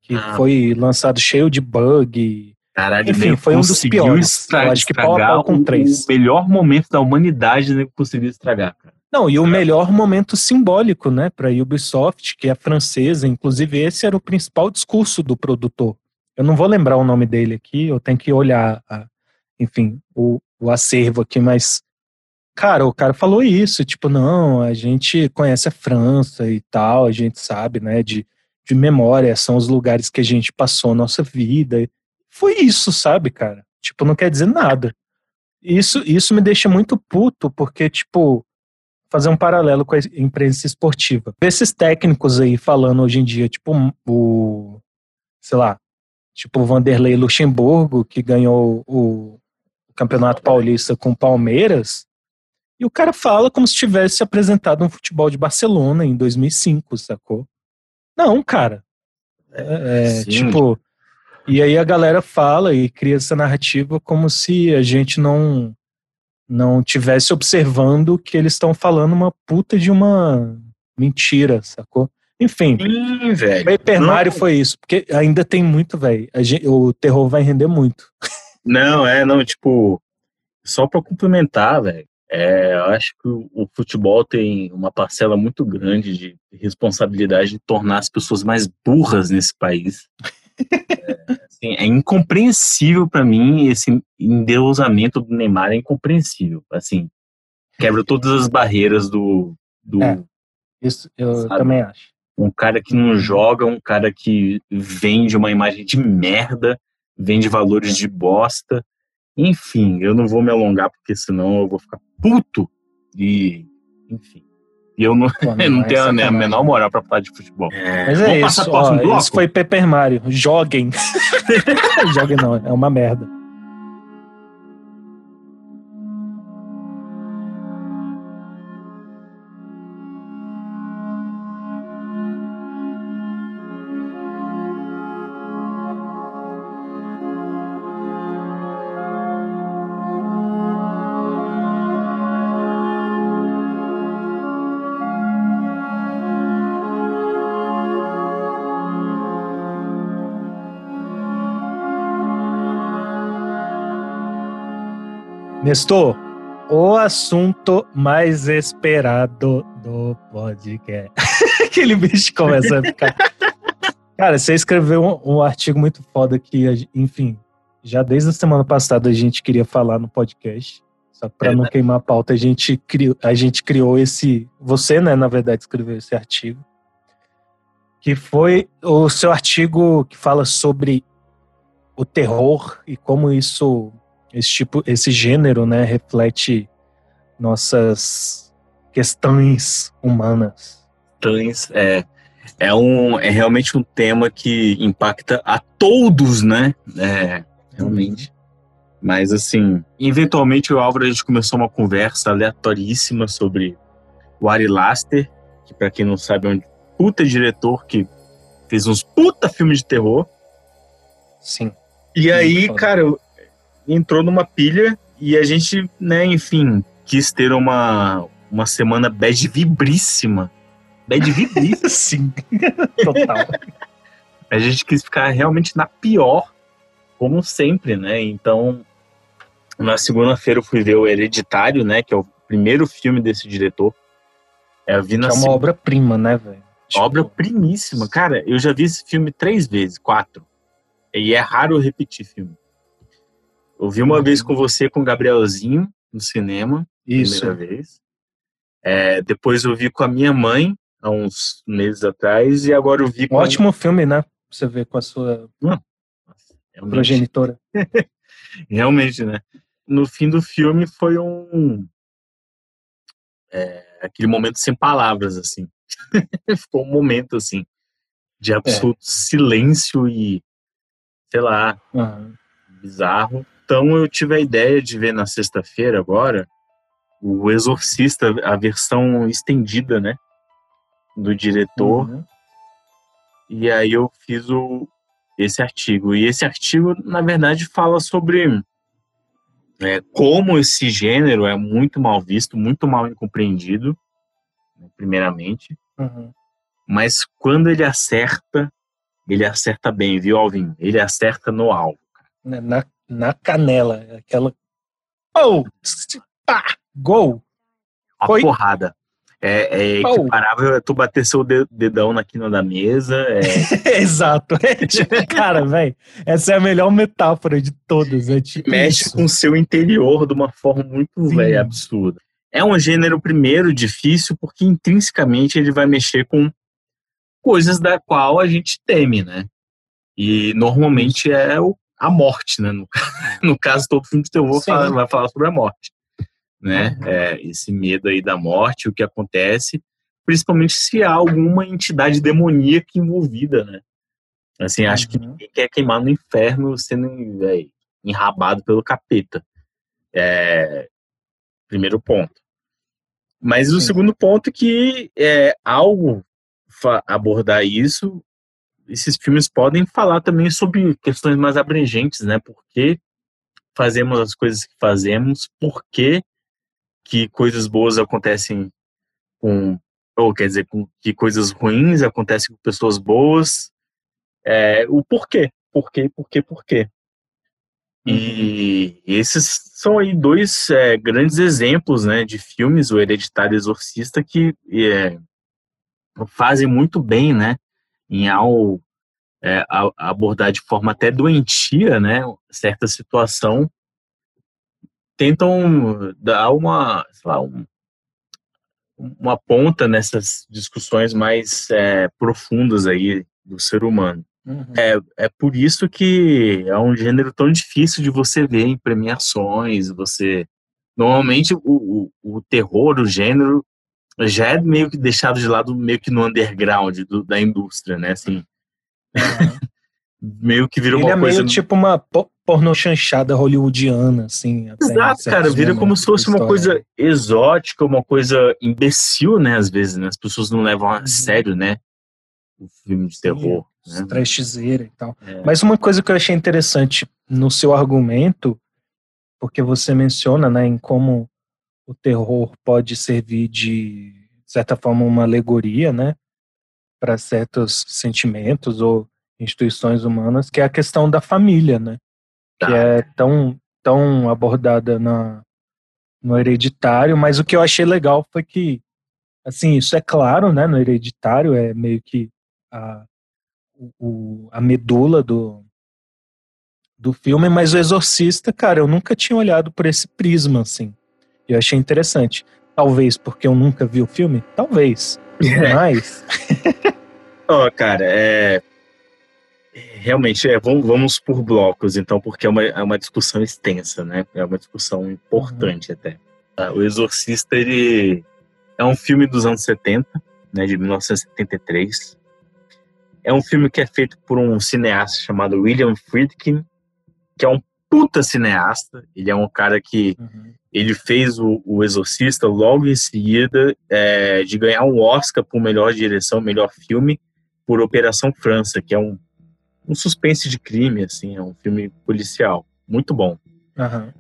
que
Ah.
foi lançado cheio de bug.
Caralho,
Enfim, foi um dos piores.
estra-
Eu acho que pau a
estragar
pau com
o-
três.
O melhor momento da humanidade, né? Conseguiu estragar.
Não, e o melhor momento simbólico, né, para Ubisoft, que é francesa, inclusive esse era o principal discurso do produtor. Eu não vou lembrar o nome dele aqui, eu tenho que olhar, a- enfim, o, o acervo aqui, mas cara, o cara falou isso, tipo, não, a gente conhece a França e tal, a gente sabe, né, de, de memória, são os lugares que a gente passou a nossa vida. Foi isso, sabe, cara? Tipo, não quer dizer nada. Isso, isso me deixa muito puto, porque, tipo, fazer um paralelo com a imprensa esportiva. Esses técnicos aí falando hoje em dia, tipo o, sei lá, tipo o Vanderlei Luxemburgo, que ganhou o, Campeonato Paulista com o Palmeiras, e o cara fala como se tivesse apresentado um futebol de Barcelona em 2005, sacou? Não, cara. É, é, tipo, e aí a galera fala e cria essa narrativa como se a gente não não tivesse observando que eles estão falando uma puta de uma mentira, sacou? Enfim,
Sim, velho.
Paper
Não.
Mario foi isso, porque ainda tem muito, velho. O terror vai render muito.
Não, é, não, tipo, só pra complementar, velho, é, eu acho que o, o futebol tem uma parcela muito grande de responsabilidade de tornar as pessoas mais burras nesse país. É, *laughs* assim, é incompreensível pra mim esse endeusamento do Neymar, é incompreensível, assim, quebra todas as barreiras do, do
É. Isso eu
Sabe?
também acho.
um cara que não joga, um cara que vende uma imagem de merda, vende valores de bosta. Enfim, eu não vou me alongar porque senão eu vou ficar puto e enfim. E eu não,
Pô, *laughs*
não
Neymar é
tenho a
sacanagem.
menor moral pra falar de futebol.
Mas é
Vamos
isso, ó, isso foi Paper Mario. Joguem. *laughs* Joguem não, é uma merda. Nestor, o assunto mais esperado do podcast. *laughs* Aquele bicho começa a ficar. Cara, você escreveu um, um artigo muito foda que, enfim, já desde a semana passada a gente queria falar no podcast. Só para
É,
não
né?
queimar a pauta, a gente, criou, a gente criou esse. Você, né, na verdade, escreveu esse artigo. Que foi o seu artigo que fala sobre o terror e como isso esse tipo, esse gênero, né, reflete nossas questões humanas.
Tães, é, é, um, é realmente um tema que impacta a todos, né? É, realmente. Mas assim, eventualmente o Álvaro a gente começou uma conversa aleatoríssima sobre o Ari Laster, que pra quem não sabe é um puta diretor que fez uns puta filmes de terror.
Sim.
E aí, cara, eu- entrou numa pilha e a gente, né, enfim, quis ter uma, uma semana bad vibríssima. Bad vibríssima. *laughs*
Sim. Total.
a gente quis ficar realmente na pior, como sempre, né? Então, na segunda-feira eu fui ver o Hereditário, né? Que é o primeiro filme desse diretor. É, eu vi na
é uma obra-prima, né, velho? Tipo,
obra primíssima. Cara, eu já vi esse filme três vezes, quatro. E é raro eu repetir filme. Eu vi uma
Uhum.
vez com você, com o Gabrielzinho, no cinema,
Isso.
primeira vez. É, depois eu vi com a minha mãe, há uns meses atrás, e agora eu vi
Um
com a-
ótimo filme, né? Você ver com a sua
Realmente.
progenitora. *laughs*
Realmente, né? No fim do filme foi um. é, aquele momento sem palavras, assim. *laughs* Ficou um momento, assim, de absoluto silêncio e, sei lá,
Aham.
bizarro. Então eu tive a ideia de ver na sexta-feira agora o Exorcista, a versão estendida, né? Do diretor.
Uhum.
E aí eu fiz o, esse artigo. E esse artigo, na verdade, fala sobre é, como esse gênero é muito mal visto, muito mal incompreendido, né, primeiramente.
Uhum.
Mas quando ele acerta, ele acerta bem, viu, Alvin? Ele acerta no alvo.
na, na canela. Aquela. Oh! Pá! Gol!
A
Foi.
porrada. É, é equiparável a tu bater seu de- dedão na quina da mesa. é, *laughs*
Exato. É tipo, cara, velho, essa é a melhor metáfora de todas. É tipo
mexe
isso.
com o seu interior de uma forma muito
Sim.
véi, absurda. É um gênero, primeiro, difícil, porque intrinsecamente ele vai mexer com coisas da qual a gente teme, né? E normalmente é o- a morte, né? No, *laughs* no caso, todo filme de terror fala- vai falar sobre a morte, né? É, esse medo aí da morte, o que acontece, principalmente se há alguma entidade demoníaca envolvida, né? Assim, acho que
Uhum.
ninguém quer queimar no inferno sendo véi, enrabado pelo capeta. É, primeiro ponto. Mas o
Sim.
segundo ponto é que é, fa- abordar isso, esses filmes podem falar também sobre questões mais abrangentes, né? Por que fazemos as coisas que fazemos, por que, que coisas boas acontecem com, ou quer dizer, com, que coisas ruins acontecem com pessoas boas, é, o porquê, porquê, porquê, porquê. E esses são aí dois é, grandes exemplos né, de filmes, o Hereditário e Exorcista, que é, fazem muito bem né, em ao é, a- abordar de forma até doentia né, certa situação, tentam dar uma, lá, um- uma ponta nessas discussões mais é, profundas aí do ser humano.
Uhum.
É por isso que é um gênero tão difícil de você ver em premiações. Você normalmente o, o, o terror, o gênero já é meio que deixado de lado, meio que no underground do- da indústria, né? Assim, *laughs* meio que vira
Ele
uma
é
coisa.
meio tipo uma po- pornô chanchada hollywoodiana, assim.
Exato, cara, vira como se fosse uma coisa exótica, uma coisa imbecil, né? Às vezes, né? As pessoas não levam a
Uhum.
sério, né? O filme de terror.
Sim,
né?
e tal.
É.
Mas uma coisa que eu achei interessante no seu argumento, porque você menciona, né, em como o terror pode servir de, de certa forma, uma alegoria, né, para certos sentimentos ou instituições humanas, que é a questão da família, né, que
Tá.
é tão, tão abordada na, no hereditário, mas o que eu achei legal foi que, assim, isso é claro, né, no hereditário, é meio que a, o, a medula do, do filme, mas o Exorcista, cara, eu nunca tinha olhado por esse prisma, assim. E eu achei interessante. Talvez porque eu nunca vi o filme? Talvez. Mas. *laughs*
Ó, cara, é. Realmente, é, vamos, vamos por blocos, então, porque é uma, é uma discussão extensa, né? É uma discussão importante até. Tá? O Exorcista, ele é um filme dos anos 70, né, de 1973. É um filme que é feito por um cineasta chamado William Friedkin, que é um puta cineasta. Ele é um cara que ele fez o, o Exorcista logo em seguida é, de ganhar um Oscar por melhor direção, melhor filme, por Operação França, que é um, um suspense de crime, assim, é um filme policial, muito bom.
Aham.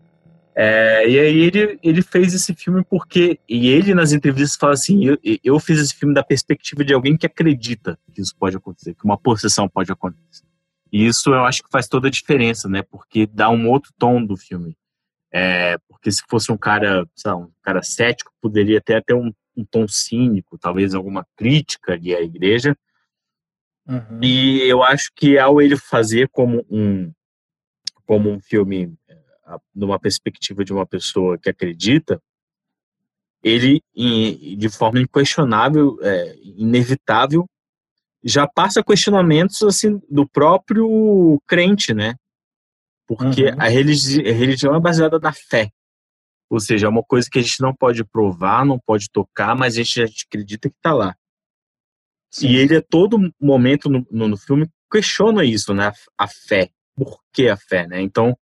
É, e aí ele, ele fez esse filme porque, e ele nas entrevistas fala assim, eu, eu fiz esse filme da perspectiva de alguém que acredita que isso pode acontecer, que uma possessão pode acontecer. E isso eu acho que faz toda a diferença, né, porque dá um outro tom do filme. É, porque se fosse um cara, sei lá, um cara cético, poderia ter até um, um tom cínico, talvez alguma crítica ali à igreja,
Uhum.
e eu acho que ao ele fazer como um como um filme a- numa perspectiva de uma pessoa que acredita, ele de forma inquestionável, é, inevitável, já passa questionamentos assim do próprio crente, né? Porque
Uhum.
a, religi a religião é baseada na fé. Ou seja, é uma coisa que a gente não pode provar, não pode tocar, mas a gente já acredita que está lá.
Sim.
E ele a todo momento no, no, no filme questiona isso, né? A, a fé. Por que a fé, né? Então,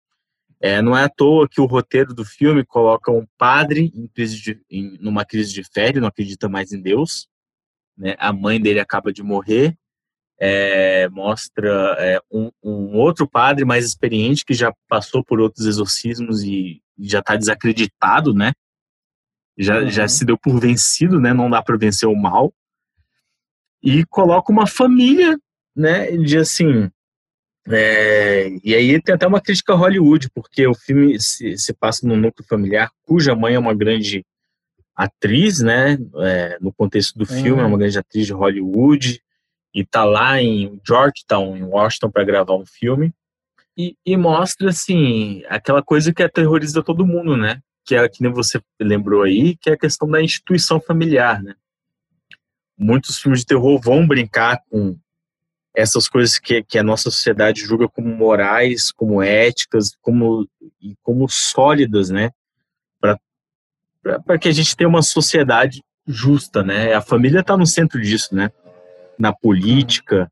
é, não é à toa que o roteiro do filme coloca um padre em crise de, em, numa crise de fé, ele não acredita mais em Deus. Né? A mãe dele acaba de morrer. É, mostra é, um, um outro padre mais experiente que já passou por outros exorcismos e, já está desacreditado, né? Já,
Uhum.
já se deu por vencido, né? Não dá para vencer o mal e coloca uma família, né, de assim, É, e aí tem até uma crítica a Hollywood, porque o filme se, se passa num núcleo familiar cuja mãe é uma grande atriz, né? É, no contexto do filme, é uma grande atriz de Hollywood e tá lá em Georgetown, em Washington, para gravar um filme. E, e, mostra, assim, aquela coisa que aterroriza todo mundo, né? Que é, que nem você lembrou aí, que é a questão da instituição familiar, né? Muitos filmes de terror vão brincar com essas coisas que, que a nossa sociedade julga como morais, como éticas, como, como sólidas, né? Para que a gente tenha uma sociedade justa, né? A família está no centro disso, né? Na política,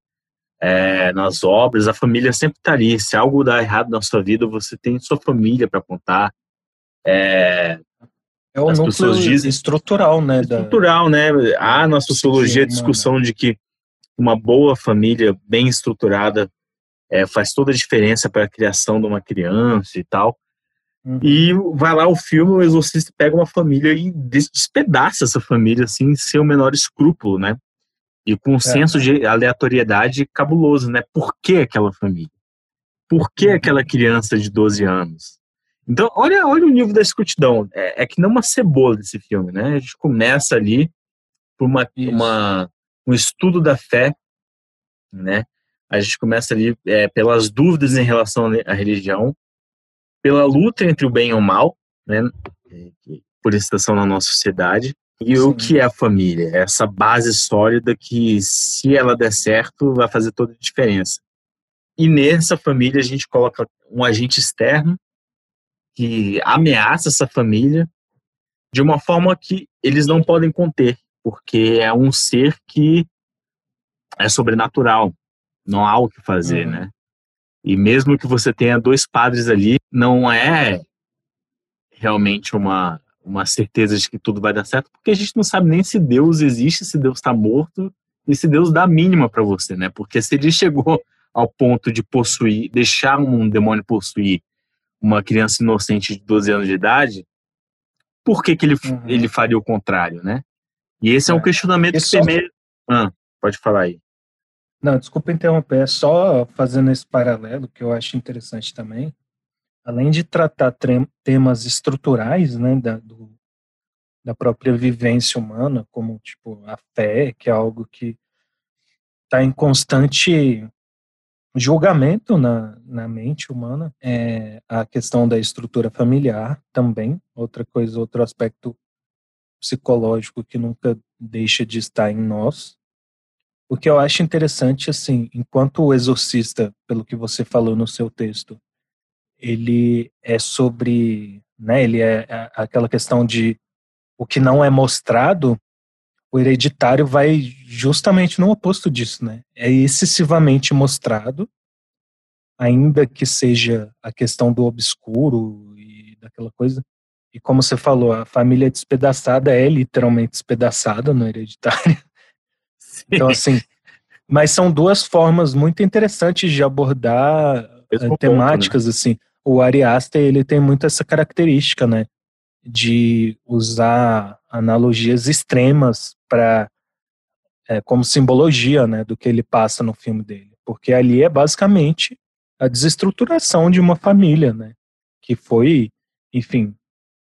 é, nas obras, a família sempre está ali. Se algo dá errado na sua vida, você tem sua família para contar. É,
é o núcleo dizem, estrutural, né?
Estrutural, né? Há na sociologia a discussão de que uma boa família bem estruturada é, faz toda a diferença para a criação de uma criança e tal. Uhum. E vai lá o filme, o exorcista pega uma família e despedaça essa família, assim, sem o menor escrúpulo, né? E com um é. senso de aleatoriedade cabuloso, né? Por que aquela família? Por que uhum. aquela criança de 12 anos? Então, olha, olha o nível da escutidão. É, é que não uma cebola desse filme, né? A gente começa ali por uma, uma, um estudo da fé, né? A gente começa ali é, pelas dúvidas em relação à religião, pela luta entre o bem e o mal, né? Por estação na nossa sociedade, e Sim. o que é a família? É essa base sólida que, se ela der certo, vai fazer toda a diferença. E nessa família a gente coloca um agente externo que ameaça essa família de uma forma que eles não podem conter, porque é um ser que é sobrenatural, não há o que fazer, uhum. né? E mesmo que você tenha dois padres ali, não é realmente uma uma certeza de que tudo vai dar certo, porque a gente não sabe nem se Deus existe, se Deus está morto e se Deus dá a mínima para você, né? Porque se ele *laughs* chegou ao ponto de possuir, deixar um demônio possuir uma criança inocente de 12 anos de idade, por que, que ele, uhum. ele faria o contrário, né? E esse é, é um questionamento que só... primeiro... Ah, pode falar aí.
Não, desculpa interromper, é só fazendo esse paralelo que eu acho interessante também além de tratar temas estruturais, né, da, do, da própria vivência humana, como tipo a fé, que é algo que está em constante julgamento na, na mente humana, é a questão da estrutura familiar também, outra coisa, outro aspecto psicológico que nunca deixa de estar em nós. O que eu acho interessante, assim, enquanto o exorcista, pelo que você falou no seu texto, ele é sobre, né, ele é, é aquela questão de o que não é mostrado, o hereditário vai justamente no oposto disso, né? É excessivamente mostrado, ainda que seja a questão do obscuro e daquela coisa. E como você falou, a família despedaçada é literalmente despedaçada no hereditário. *laughs* Sim. Então, assim, mas são duas formas muito interessantes de abordar uh, temáticas, ponto, né? assim o Ari Aster, ele tem muito essa característica, né, de usar analogias extremas para é, como simbologia, né, do que ele passa no filme dele, porque ali é basicamente a desestruturação de uma família, né, que foi, enfim,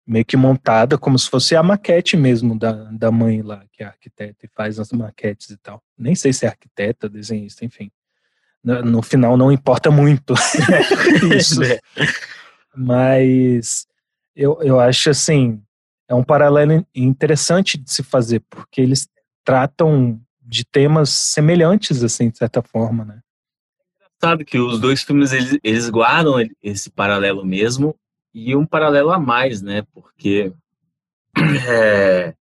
meio que montada como se fosse a maquete mesmo da, da mãe lá, que é arquiteta e faz as maquetes e tal. Nem sei se é arquiteta, desenhista, enfim no final não importa muito *laughs* *laughs* isso. É. Mas eu, eu acho assim, é um paralelo interessante de se fazer, porque eles tratam de temas semelhantes, assim, de certa forma, né?
Sabe que os dois filmes, eles, eles guardam esse paralelo mesmo, e um paralelo a mais, né? Porque é,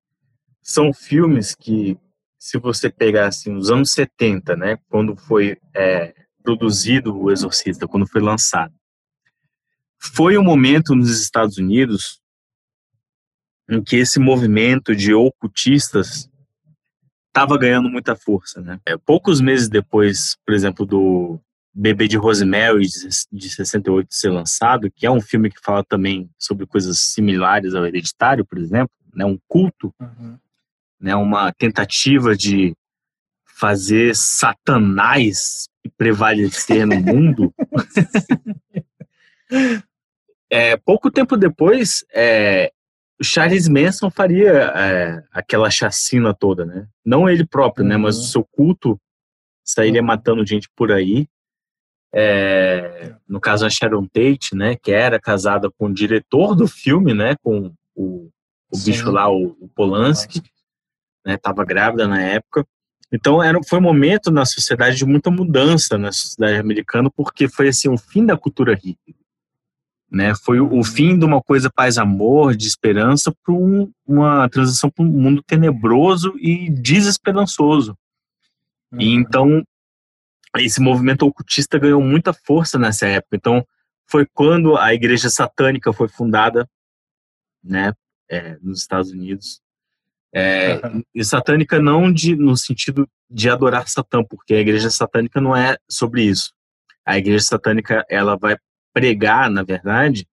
são filmes que se você pegar assim, os anos 70, né, quando foi é, produzido O Exorcista, quando foi lançado, foi um momento nos Estados Unidos em que esse movimento de ocultistas estava ganhando muita força, né? É, poucos meses depois, por exemplo, do Bebê de Rosemary, de 68, ser lançado, que é um filme que fala também sobre coisas similares ao Hereditário, por exemplo, né? um culto uhum né, uma tentativa de fazer Satanás prevalecer no mundo. *laughs* É, pouco tempo depois, é, o Charles Manson faria é, aquela chacina toda, né? Não ele próprio, né? Mas o
Uhum.
seu culto sairia matando gente por aí. É, no caso, a Sharon Tate, né? Que era casada com o diretor do filme, né? Com o, o bicho lá, o, o Polanski né, estava grávida na época. Então era, foi um momento na sociedade de muita mudança na sociedade americana, porque foi assim o fim da cultura hippie, né? Foi o, o fim de uma coisa paz amor, de esperança, para um, uma transição para um mundo tenebroso e desesperançoso. E
Uhum.
então esse movimento ocultista ganhou muita força nessa época. Então foi quando a Igreja Satânica foi fundada, né, é, nos Estados Unidos. É, e satânica não de, no sentido de adorar Satã, porque a igreja satânica não é sobre isso. A igreja satânica ela vai pregar, na verdade,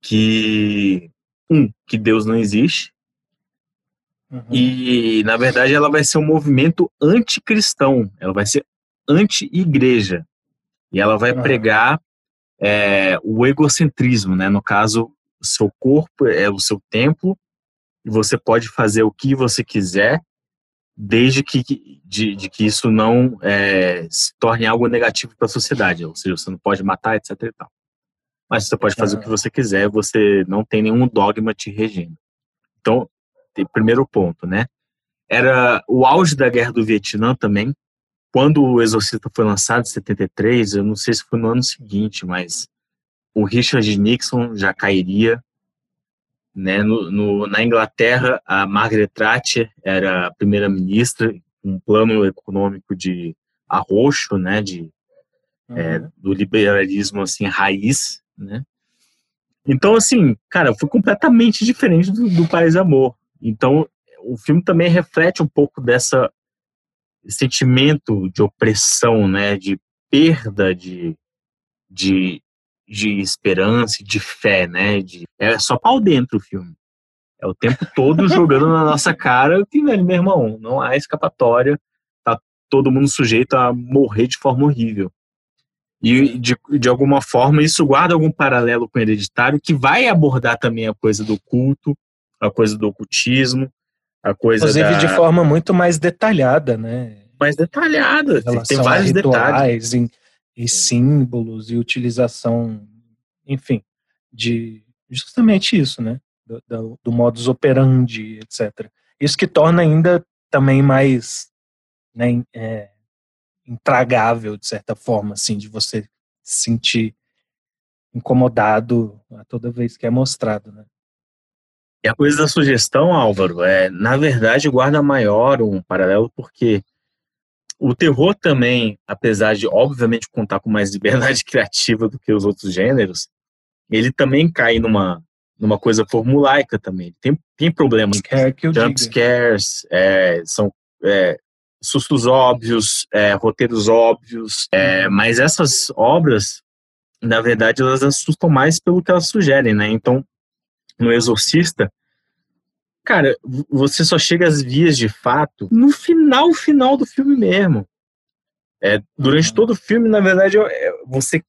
que um que Deus não existe
Uhum.
e na verdade ela vai ser um movimento anticristão, ela vai ser anti-igreja e ela vai pregar é, o egocentrismo, né? No caso, o seu corpo é o seu templo e você pode fazer o que você quiser, desde que de, de que isso não é, se torne algo negativo para a sociedade. Ou seja, você não pode matar, etc. E tal. Mas você pode fazer o que você quiser, você não tem nenhum dogma te regendo. Então, primeiro ponto, né? Era o auge da guerra do Vietnã também. Quando o Exorcista foi lançado, em 73, eu não sei se foi no ano seguinte, mas o Richard Nixon já cairia né? No, no- na Inglaterra, a Margaret Thatcher era a primeira-ministra, um plano econômico de arroxo, né? De, é,
Uhum.
do liberalismo assim raiz, né? Então assim, cara, foi completamente diferente do, do País Amor. Então o filme também reflete um pouco dessa sentimento de opressão, né? De perda de de, de esperança, e de fé, né? De, é só pau dentro o filme. É o tempo todo *laughs* jogando na nossa cara que, velho, meu irmão, não há escapatória. Tá todo mundo sujeito a morrer de forma horrível. E, de, de alguma forma, isso guarda algum paralelo com o Hereditário, que vai abordar também a coisa do culto, a coisa do ocultismo, a coisa
Inclusive
da...
de forma muito mais detalhada, né?
mais detalhada.
Em
Tem, vários detalhes.
e, e símbolos e utilização, enfim, de justamente isso, né? Do, do, do modus operandi, etc. Isso que torna ainda também mais né, é, intragável, de certa forma, assim, de você se sentir incomodado a toda vez que é mostrado, né?
E a coisa da sugestão, Álvaro, é, na verdade, guarda maior um paralelo, porque o terror também, apesar de, obviamente, contar com mais *laughs* liberdade criativa do que os outros gêneros, ele também cai numa, numa coisa formulaica também. Tem, tem problemas.
Quer que eu
Jump
diga.
scares, é, são é, sustos óbvios, é, roteiros óbvios, é, mas essas obras, na verdade, elas assustam mais pelo que elas sugerem, né? Então, no Exorcista, cara, você só chega às vias de fato no final, final do filme mesmo. É, durante
Uhum.
todo o filme, na verdade, é, você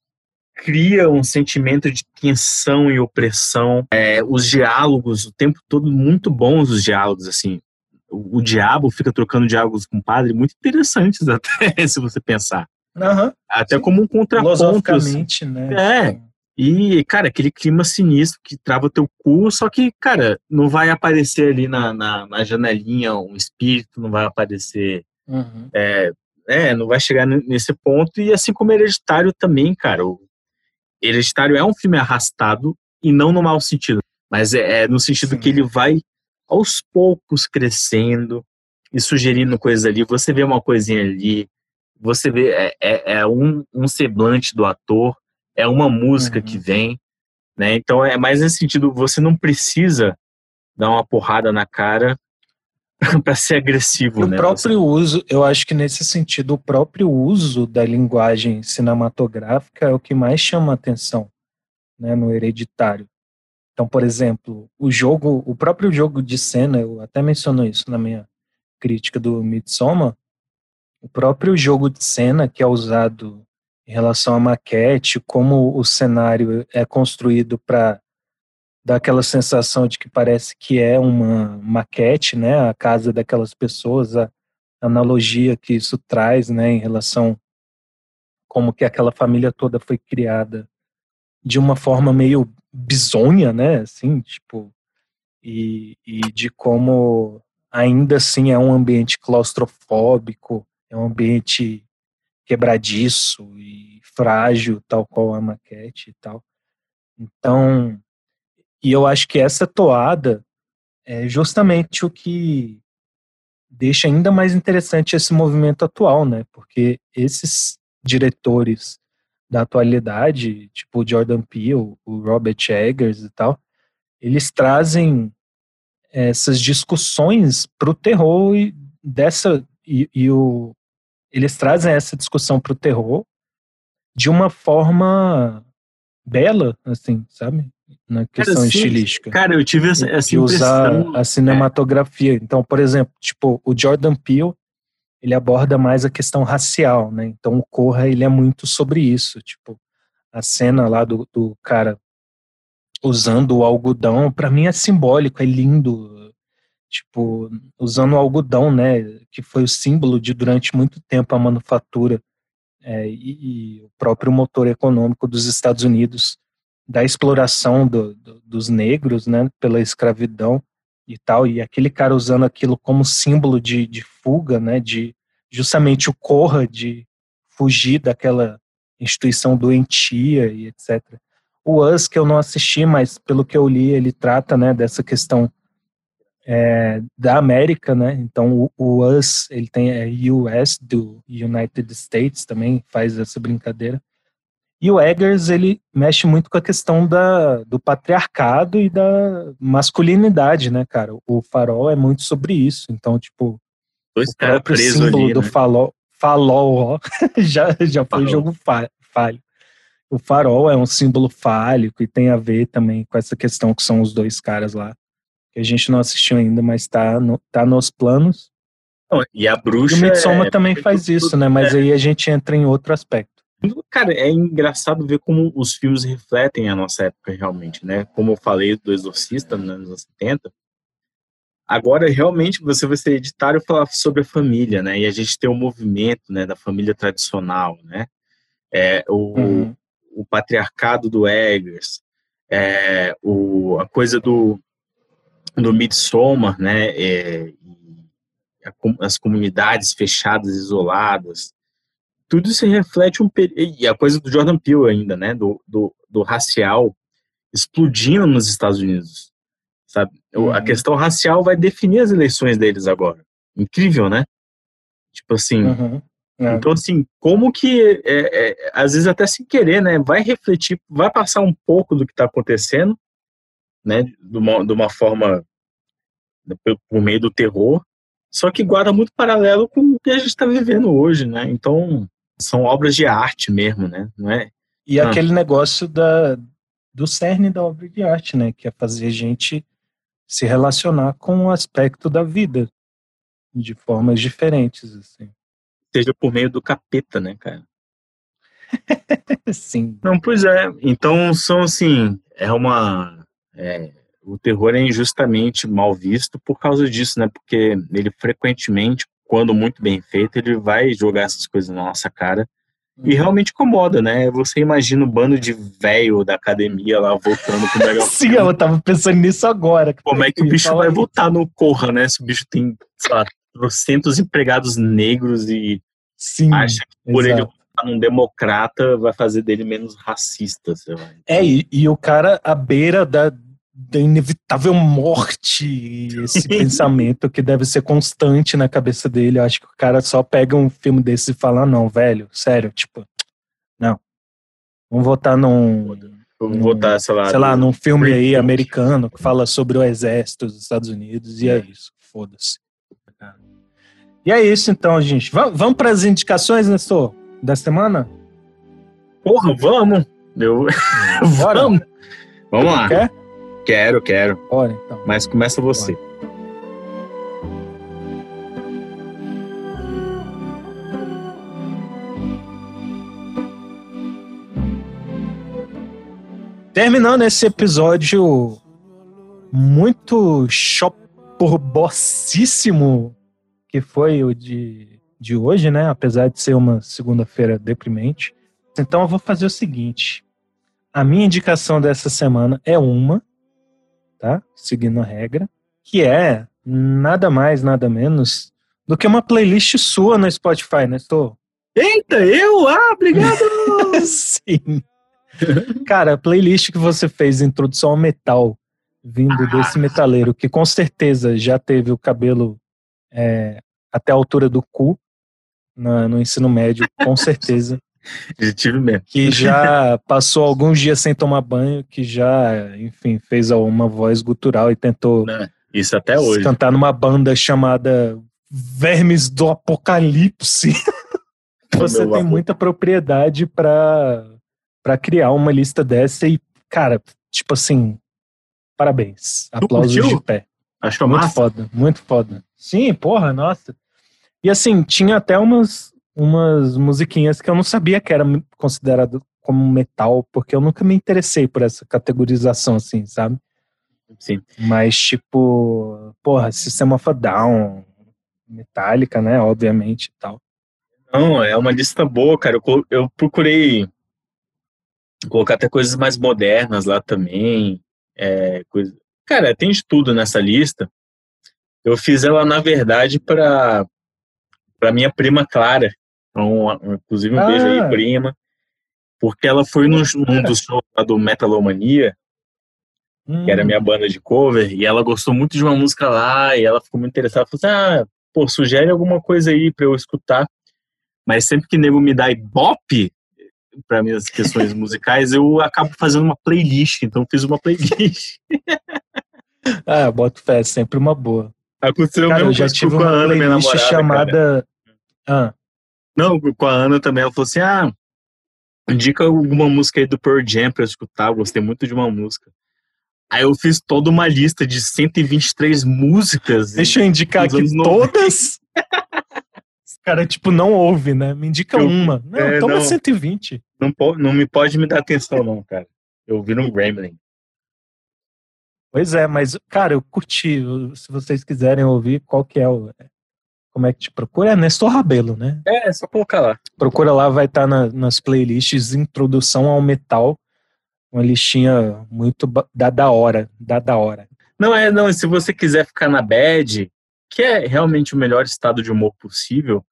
cria um sentimento de tensão e opressão. É, os diálogos, o tempo todo, muito bons os diálogos, assim. O, o diabo fica trocando diálogos com o padre, muito interessantes *laughs* até, se você pensar.
Aham,
Até
Sim.
como um contraponto. assim.
filosoficamente, né?
É. E, cara, aquele clima sinistro que trava teu cu, só que, cara, não vai aparecer ali na, na, na janelinha um espírito, não vai aparecer.
Uhum.
É, não vai chegar nesse ponto. E assim como Hereditário também, cara. O Hereditário é um filme arrastado, e não no mau sentido, mas é, é no sentido
Sim.
que ele vai aos poucos crescendo e sugerindo coisas ali. Você vê uma coisinha ali, você vê é, é, é um, um semblante do ator, é uma música
Uhum.
que vem, né? Então é mais nesse sentido, você não precisa dar uma porrada na cara *laughs* para ser agressivo,
E o
né?
próprio uso, eu acho que nesse sentido, o próprio uso da linguagem cinematográfica é o que mais chama a atenção né, no hereditário. Então, por exemplo, o jogo, o próprio jogo de cena, eu até menciono isso na minha crítica do Midsommar, o próprio jogo de cena que é usado em relação à maquete, como o cenário é construído para dar aquela sensação de que parece que é uma maquete, né? A casa daquelas pessoas, a analogia que isso traz, né, em relação como que aquela família toda foi criada de uma forma meio bizonha, né? Assim, tipo, e, e de como ainda assim é um ambiente claustrofóbico, é um ambiente quebradiço e frágil, tal qual a maquete e tal. Então, e eu acho que essa toada é justamente o que deixa ainda mais interessante esse movimento atual, né? Porque esses diretores da atualidade, tipo o Jordan Peele, o Robert Eggers e tal, eles trazem essas discussões para o terror e dessa e, e o, eles trazem essa discussão para o terror de uma forma bela, assim, sabe? Na questão
sim,
estilística.
Cara, eu tive essa, essa
de usar a cinematografia. Então, por exemplo, tipo, o Jordan Peele, ele aborda mais a questão racial, né? Então, o Corra, ele é muito sobre isso, tipo, a cena lá do, do cara usando o algodão, para mim é simbólico, é lindo, tipo, usando o algodão, né, que foi o símbolo de durante muito tempo a manufatura é, e, e, o próprio motor econômico dos Estados Unidos da exploração do, do, dos negros, né, pela escravidão e tal, e aquele cara usando aquilo como símbolo de, de fuga, né, de justamente o corra de fugir daquela instituição doentia e etc. O Us, que eu não assisti, mas pelo que eu li, ele trata, né, dessa questão é, da América, né, então o, o Us, ele tem é, US, do United States também, faz essa brincadeira, e o Eggers, ele mexe muito com a questão da, do patriarcado e da masculinidade, né, cara? O farol é muito sobre isso. Então, tipo,
Dois
o próprio símbolo
ali,
do
né?
falol ó, *laughs* já, já foi
Falol.
jogo fa- falho. O farol é um símbolo fálico e tem a ver também com essa questão que são os dois caras lá, que a gente não assistiu ainda, mas tá, no, tá nos planos.
E a
E
bruxa.
o Midsommar
é-
também faz isso, né? Mas aí a gente entra em outro aspecto.
Cara, é engraçado ver como os filmes refletem a nossa época realmente, né? Como eu falei do Exorcista nos anos 70. Agora, realmente, você vai ser editário e falar sobre a família, né? E a gente tem o movimento né, da família tradicional, né? É, o,
Uhum.
o patriarcado do Eggers, é, o, a coisa do, do Midsommar, né? É, as comunidades fechadas, isoladas. Tudo isso reflete um e a coisa do Jordan Peele ainda, né? Do, do, do racial explodindo nos Estados Unidos, sabe? O- A
Uhum.
questão racial vai definir as eleições deles agora. Incrível, né? Tipo assim,
Uhum. É.
então, assim, como que, é, é, às vezes até sem querer, né, vai refletir, vai passar um pouco do que está acontecendo, né, de uma, de uma forma, né, por- por meio do terror, só que guarda muito paralelo com o que a gente está vivendo hoje, né, então são obras de arte mesmo, né, não é?
E
Ah.
aquele negócio da, do cerne da obra de arte, né? Que é fazer a gente se relacionar com o aspecto da vida de formas diferentes, assim.
Seja por meio do capeta, né, cara? *laughs*
Sim.
Não, pois é. Então são assim, é uma é, o terror é injustamente mal visto por causa disso, né? Porque ele frequentemente, quando muito bem feito, ele vai jogar essas coisas na nossa cara e realmente incomoda, né? Você imagina o bando de velho da academia lá voltando com o *laughs* megafone.
Sim, eu tava pensando nisso agora.
Como é que o bicho vai votar no Corra, né? Se o bicho tem, sei lá, trocentos empregados negros e
Sim,
acha que por ele
exato.
votar num democrata vai fazer dele menos racista, sei lá.
É, e, e o cara à beira da, da inevitável morte, esse *laughs* pensamento que deve ser constante na cabeça dele. Eu acho que o cara só pega um filme desse e fala, "Ah, não, velho, sério, tipo, não. Vamos votar num,
Vamos votar, sei lá.
sei lá, num filme aí americano que fala sobre o exército dos Estados Unidos, e é, isso, foda-se. E é isso então, gente. Va- Vamos para as indicações, Nestor, da semana?
Porra, vamos! Eu...
Hum, *laughs* Bora.
vamos! Vamos lá.
Quer?
Quero, quero.
Bora, então.
Mas começa você. Bora.
Terminando esse episódio muito choporbocíssimo, que foi o de de hoje, né? Apesar de ser uma segunda-feira deprimente. Então eu vou fazer o seguinte. A minha indicação dessa semana é uma, tá? Seguindo a regra, que é nada mais, nada menos do que uma playlist sua no Spotify, né? Estou
Eita, eu? Ah, obrigado! *laughs*
Sim. Cara, a playlist que você fez, Introdução ao Metal, vindo desse metaleiro, que com certeza já teve o cabelo é, até a altura do cu na- no ensino médio, com certeza. *laughs*
Já tive mesmo.
Que já passou alguns dias sem tomar banho, que já, enfim, fez uma voz gutural e tentou
Isso até hoje.
cantar numa banda chamada Vermes do Apocalipse. *laughs* Você tem muita propriedade pra para criar uma lista dessa e, cara, tipo assim, parabéns. Aplausos de pé.
Acho que é
Muito
massa.
foda, muito foda. Sim, porra, nossa. E assim, tinha até umas, umas musiquinhas que eu não sabia que era considerado como metal, porque eu nunca me interessei por essa categorização, assim, sabe?
Sim.
Mas, tipo, porra, System of a Down, Metallica, né? Obviamente e tal.
Não, é uma lista boa, cara. Eu, eu procurei colocar até coisas mais modernas lá também. É, coisa... Cara, tem de tudo nessa lista. Eu fiz ela, na verdade, para para minha prima Clara. Então, a- inclusive, um beijo
Ah.
aí, prima. Porque ela foi num, num dos shows do Metalomania, que era a minha banda de cover, e ela gostou muito de uma música lá, e ela ficou muito interessada. Falou assim, ah, pô, sugere alguma coisa aí pra eu escutar. Mas sempre que nego me dá ibope para minhas questões *laughs* musicais, eu acabo fazendo uma playlist. Então, fiz uma playlist.
Ah, boto fé, sempre uma boa.
Aconteceu
Cara,
mesmo
eu já tive
a
uma
Ana, minha
playlist
namorada, cara.
Ah,
Não, com a Ana também. Ela falou assim, ah, indica alguma música aí do Pearl Jam pra eu escutar. Eu gostei muito de uma música. Aí eu fiz toda uma lista de 123 músicas.
deixa eu indicar aqui
anos 90.
todas. Os *laughs* cara, tipo, não ouve, né? Me indica
Eu-
uma. Não,
é,
toma
não.
120.
Não, po- não me pode me dar atenção, não, cara. Eu vi no Gremlin.
Pois é, mas, cara, eu curti. Se vocês quiserem ouvir, qual que é o. Como é que te procura? É Nestor Rabelo, né?
É, é só colocar lá.
Procura lá, vai estar nas playlists Introdução ao Metal. Uma listinha muito da da hora. Da da hora.
Não, é, não, se você quiser ficar na bad, que é realmente o melhor estado de humor possível,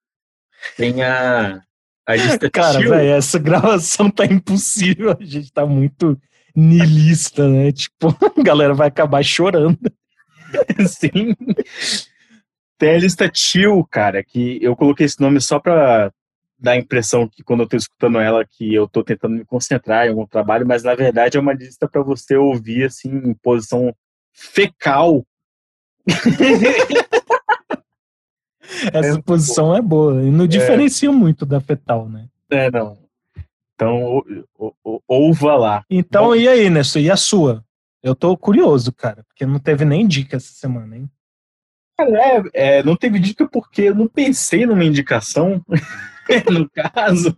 tem a, a *laughs* lista
Cara, velho, essa gravação tá impossível. A gente tá muito niilista, né? Tipo, *laughs* a galera vai acabar chorando. *laughs*
Sim. Tem a lista chill, cara, que eu coloquei esse nome só pra dar a impressão que quando eu tô escutando ela que eu tô tentando me concentrar em algum trabalho, mas na verdade é uma lista pra você ouvir assim em posição fecal. *laughs*
Essa
É,
posição é boa. E não diferencia muito da fetal, né?
É, não. Então, ou- ou- ou- ouva lá.
Então,
Bom.
e aí, Nestor? E a sua? Eu tô curioso, cara, porque não teve nem dica essa semana, hein?
Cara, é, é, não teve dica porque eu não pensei numa indicação, *laughs* no caso.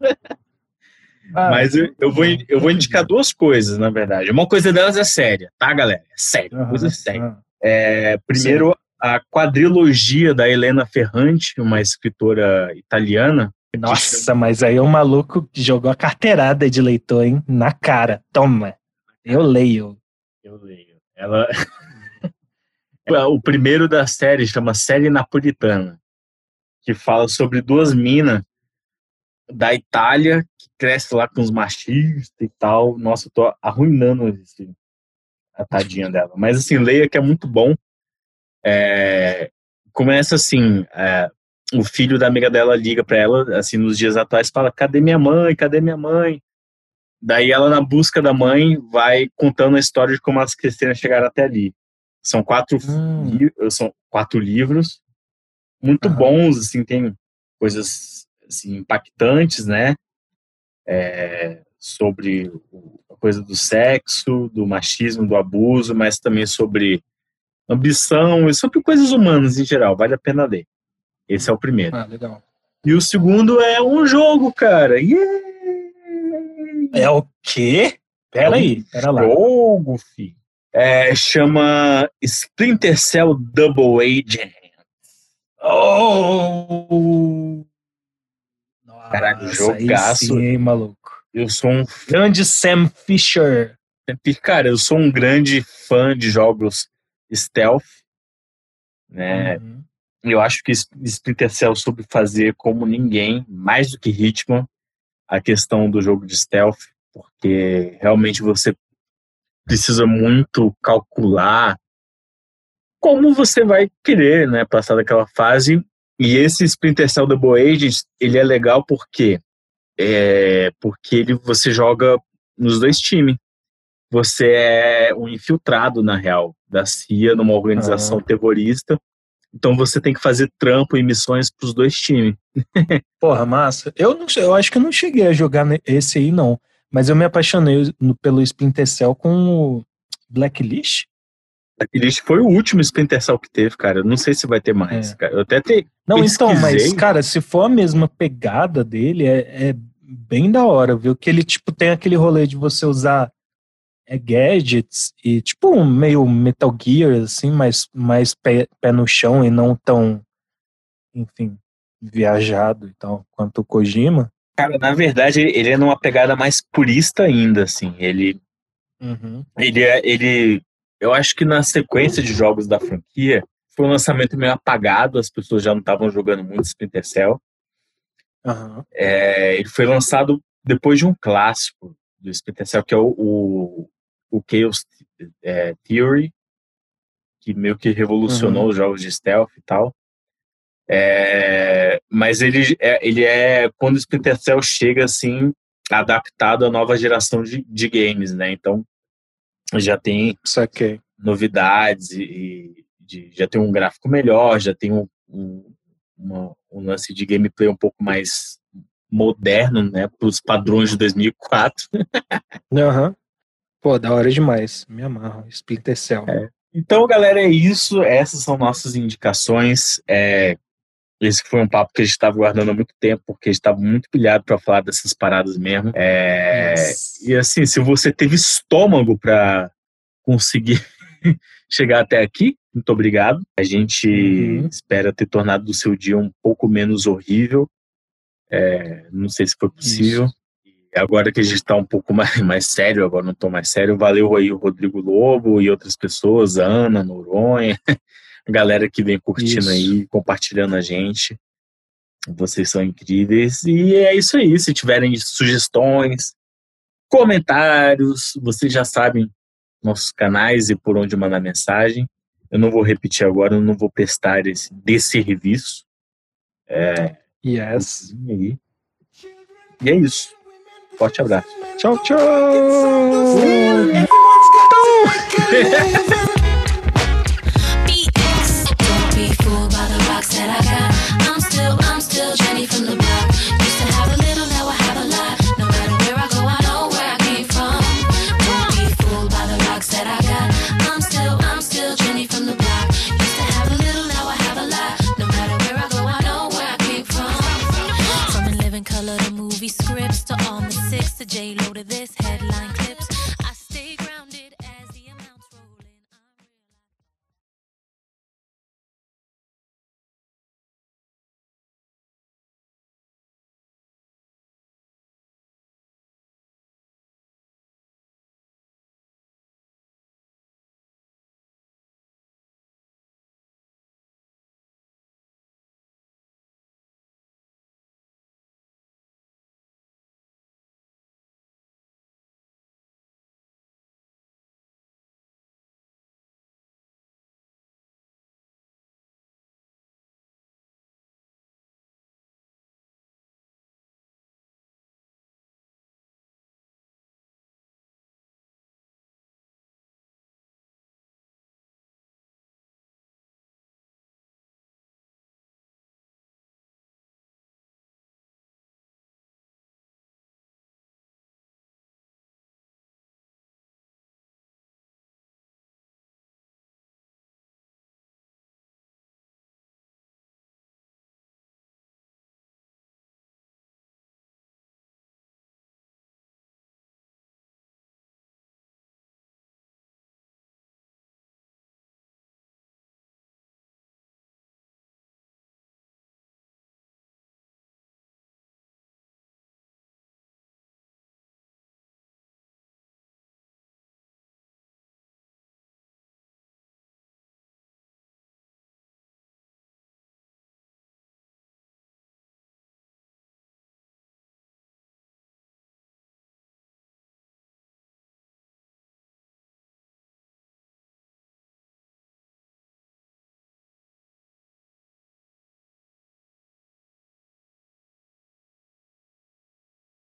Ah,
Mas eu, eu vou, eu vou indicar duas coisas, na verdade. Uma coisa delas é séria, tá, galera? É sério,
aham,
coisa séria. É, primeiro, a quadrilogia da Helena Ferrante, uma escritora italiana.
Nossa, mas aí um maluco jogou a carteirada de leitor, hein? Na cara. Toma. Eu leio.
Eu leio. Ela. O primeiro da série chama Série Napolitana, que fala sobre duas minas da Itália que crescem lá com os machistas e tal. Nossa, eu tô arruinando esse, a tadinha dela. Mas assim, leia que é muito bom. É, começa assim, é, o filho da amiga dela liga pra ela, assim, nos dias atuais, fala, cadê minha mãe, cadê minha mãe? Daí ela, na busca da mãe, vai contando a história de como cresceram e chegaram até ali. São quatro,
Hum.
li- são quatro livros, muito
Aham.
bons, assim, tem coisas assim, impactantes, né? É, sobre a coisa do sexo, do machismo, do abuso, mas também sobre ambição e sobre coisas humanas em geral. Vale a pena ler. Esse é o primeiro.
Ah, legal.
E o segundo é um jogo, cara. Yeah!
É o quê? Pera aí, pera lá.
Jogo, fi. É, chama Splinter Cell Double Agent.
Oh!
Caralho,
Nossa,
jogaço.
Aí sim, hein, maluco.
Eu sou um
Grande Sam Fisher.
cara, eu sou um grande fã de jogos stealth, né?
Uhum.
Eu acho que Splinter Cell soube fazer como ninguém, mais do que Hitman, a questão do jogo de stealth, porque realmente você precisa muito calcular como você vai querer, né, passar daquela fase. E esse Splinter Cell Double Agents, ele é legal porque é porque ele você joga nos dois times. Você é um infiltrado na real da CIA numa organização terrorista. Então você tem que fazer trampo e missões para os dois times. *laughs*
Porra, massa. Eu, não, sei- eu acho que eu não cheguei a jogar esse aí, não. Mas eu me apaixonei no- pelo Splinter Cell com o Blacklist.
Aquele foi o último Splinter Cell que teve, cara. Eu não sei se vai ter mais,
É.
cara. Eu até te,
Não, então, mas,
Pesquisei.
cara, se for a mesma pegada dele, é, é bem da hora, viu? Que ele, tipo, tem aquele rolê de você usar é, gadgets e, tipo, um meio Metal Gear, assim, mais, mais pé, pé no chão e não tão, enfim, viajado e tal, quanto o Kojima.
Cara, na verdade, ele é numa pegada mais purista ainda, assim. Ele, ele, é, ele, eu acho que na sequência de jogos da franquia foi um lançamento meio apagado, as pessoas já não estavam jogando muito Splinter Cell.
Aham.
É, ele foi lançado depois de um clássico do Splinter Cell, que é o, o, o Chaos é, Theory, que meio que revolucionou os jogos de stealth e tal. É, mas ele é, ele é quando o Splinter Cell chega assim adaptado à nova geração de, de games, né? Então já tem
Saquei.
novidades e, de- já tem um gráfico melhor, já tem um, um, uma- um lance de gameplay um pouco mais moderno, né? Para os padrões de 2004. *laughs*
Aham. Pô, da hora demais. Me amarro. Splinter Cell.
Então, galera, é isso. Essas são nossas indicações. É, esse foi um papo que a gente estava guardando há muito tempo, porque a gente estava muito pilhado para falar dessas paradas mesmo. É, e assim, se você teve estômago para conseguir *laughs* chegar até aqui, muito obrigado. A gente
Uhum.
espera ter tornado o seu dia um pouco menos horrível. É, não sei se foi possível. Agora que a gente está um pouco *laughs* mais, mais sério, agora não estou mais sério, valeu aí o Rodrigo Lobo e outras pessoas, Ana, Noronha, *laughs* a galera que vem curtindo
Isso.
aí, compartilhando a gente. Vocês são incríveis. E é isso aí. Se tiverem sugestões, comentários, vocês já sabem nossos canais e por onde mandar mensagem. Eu não vou repetir agora, eu não vou prestar esse desserviço.
Yes.
E aí. E é isso. Forte abraço.
Tchau, tchau. *laughs*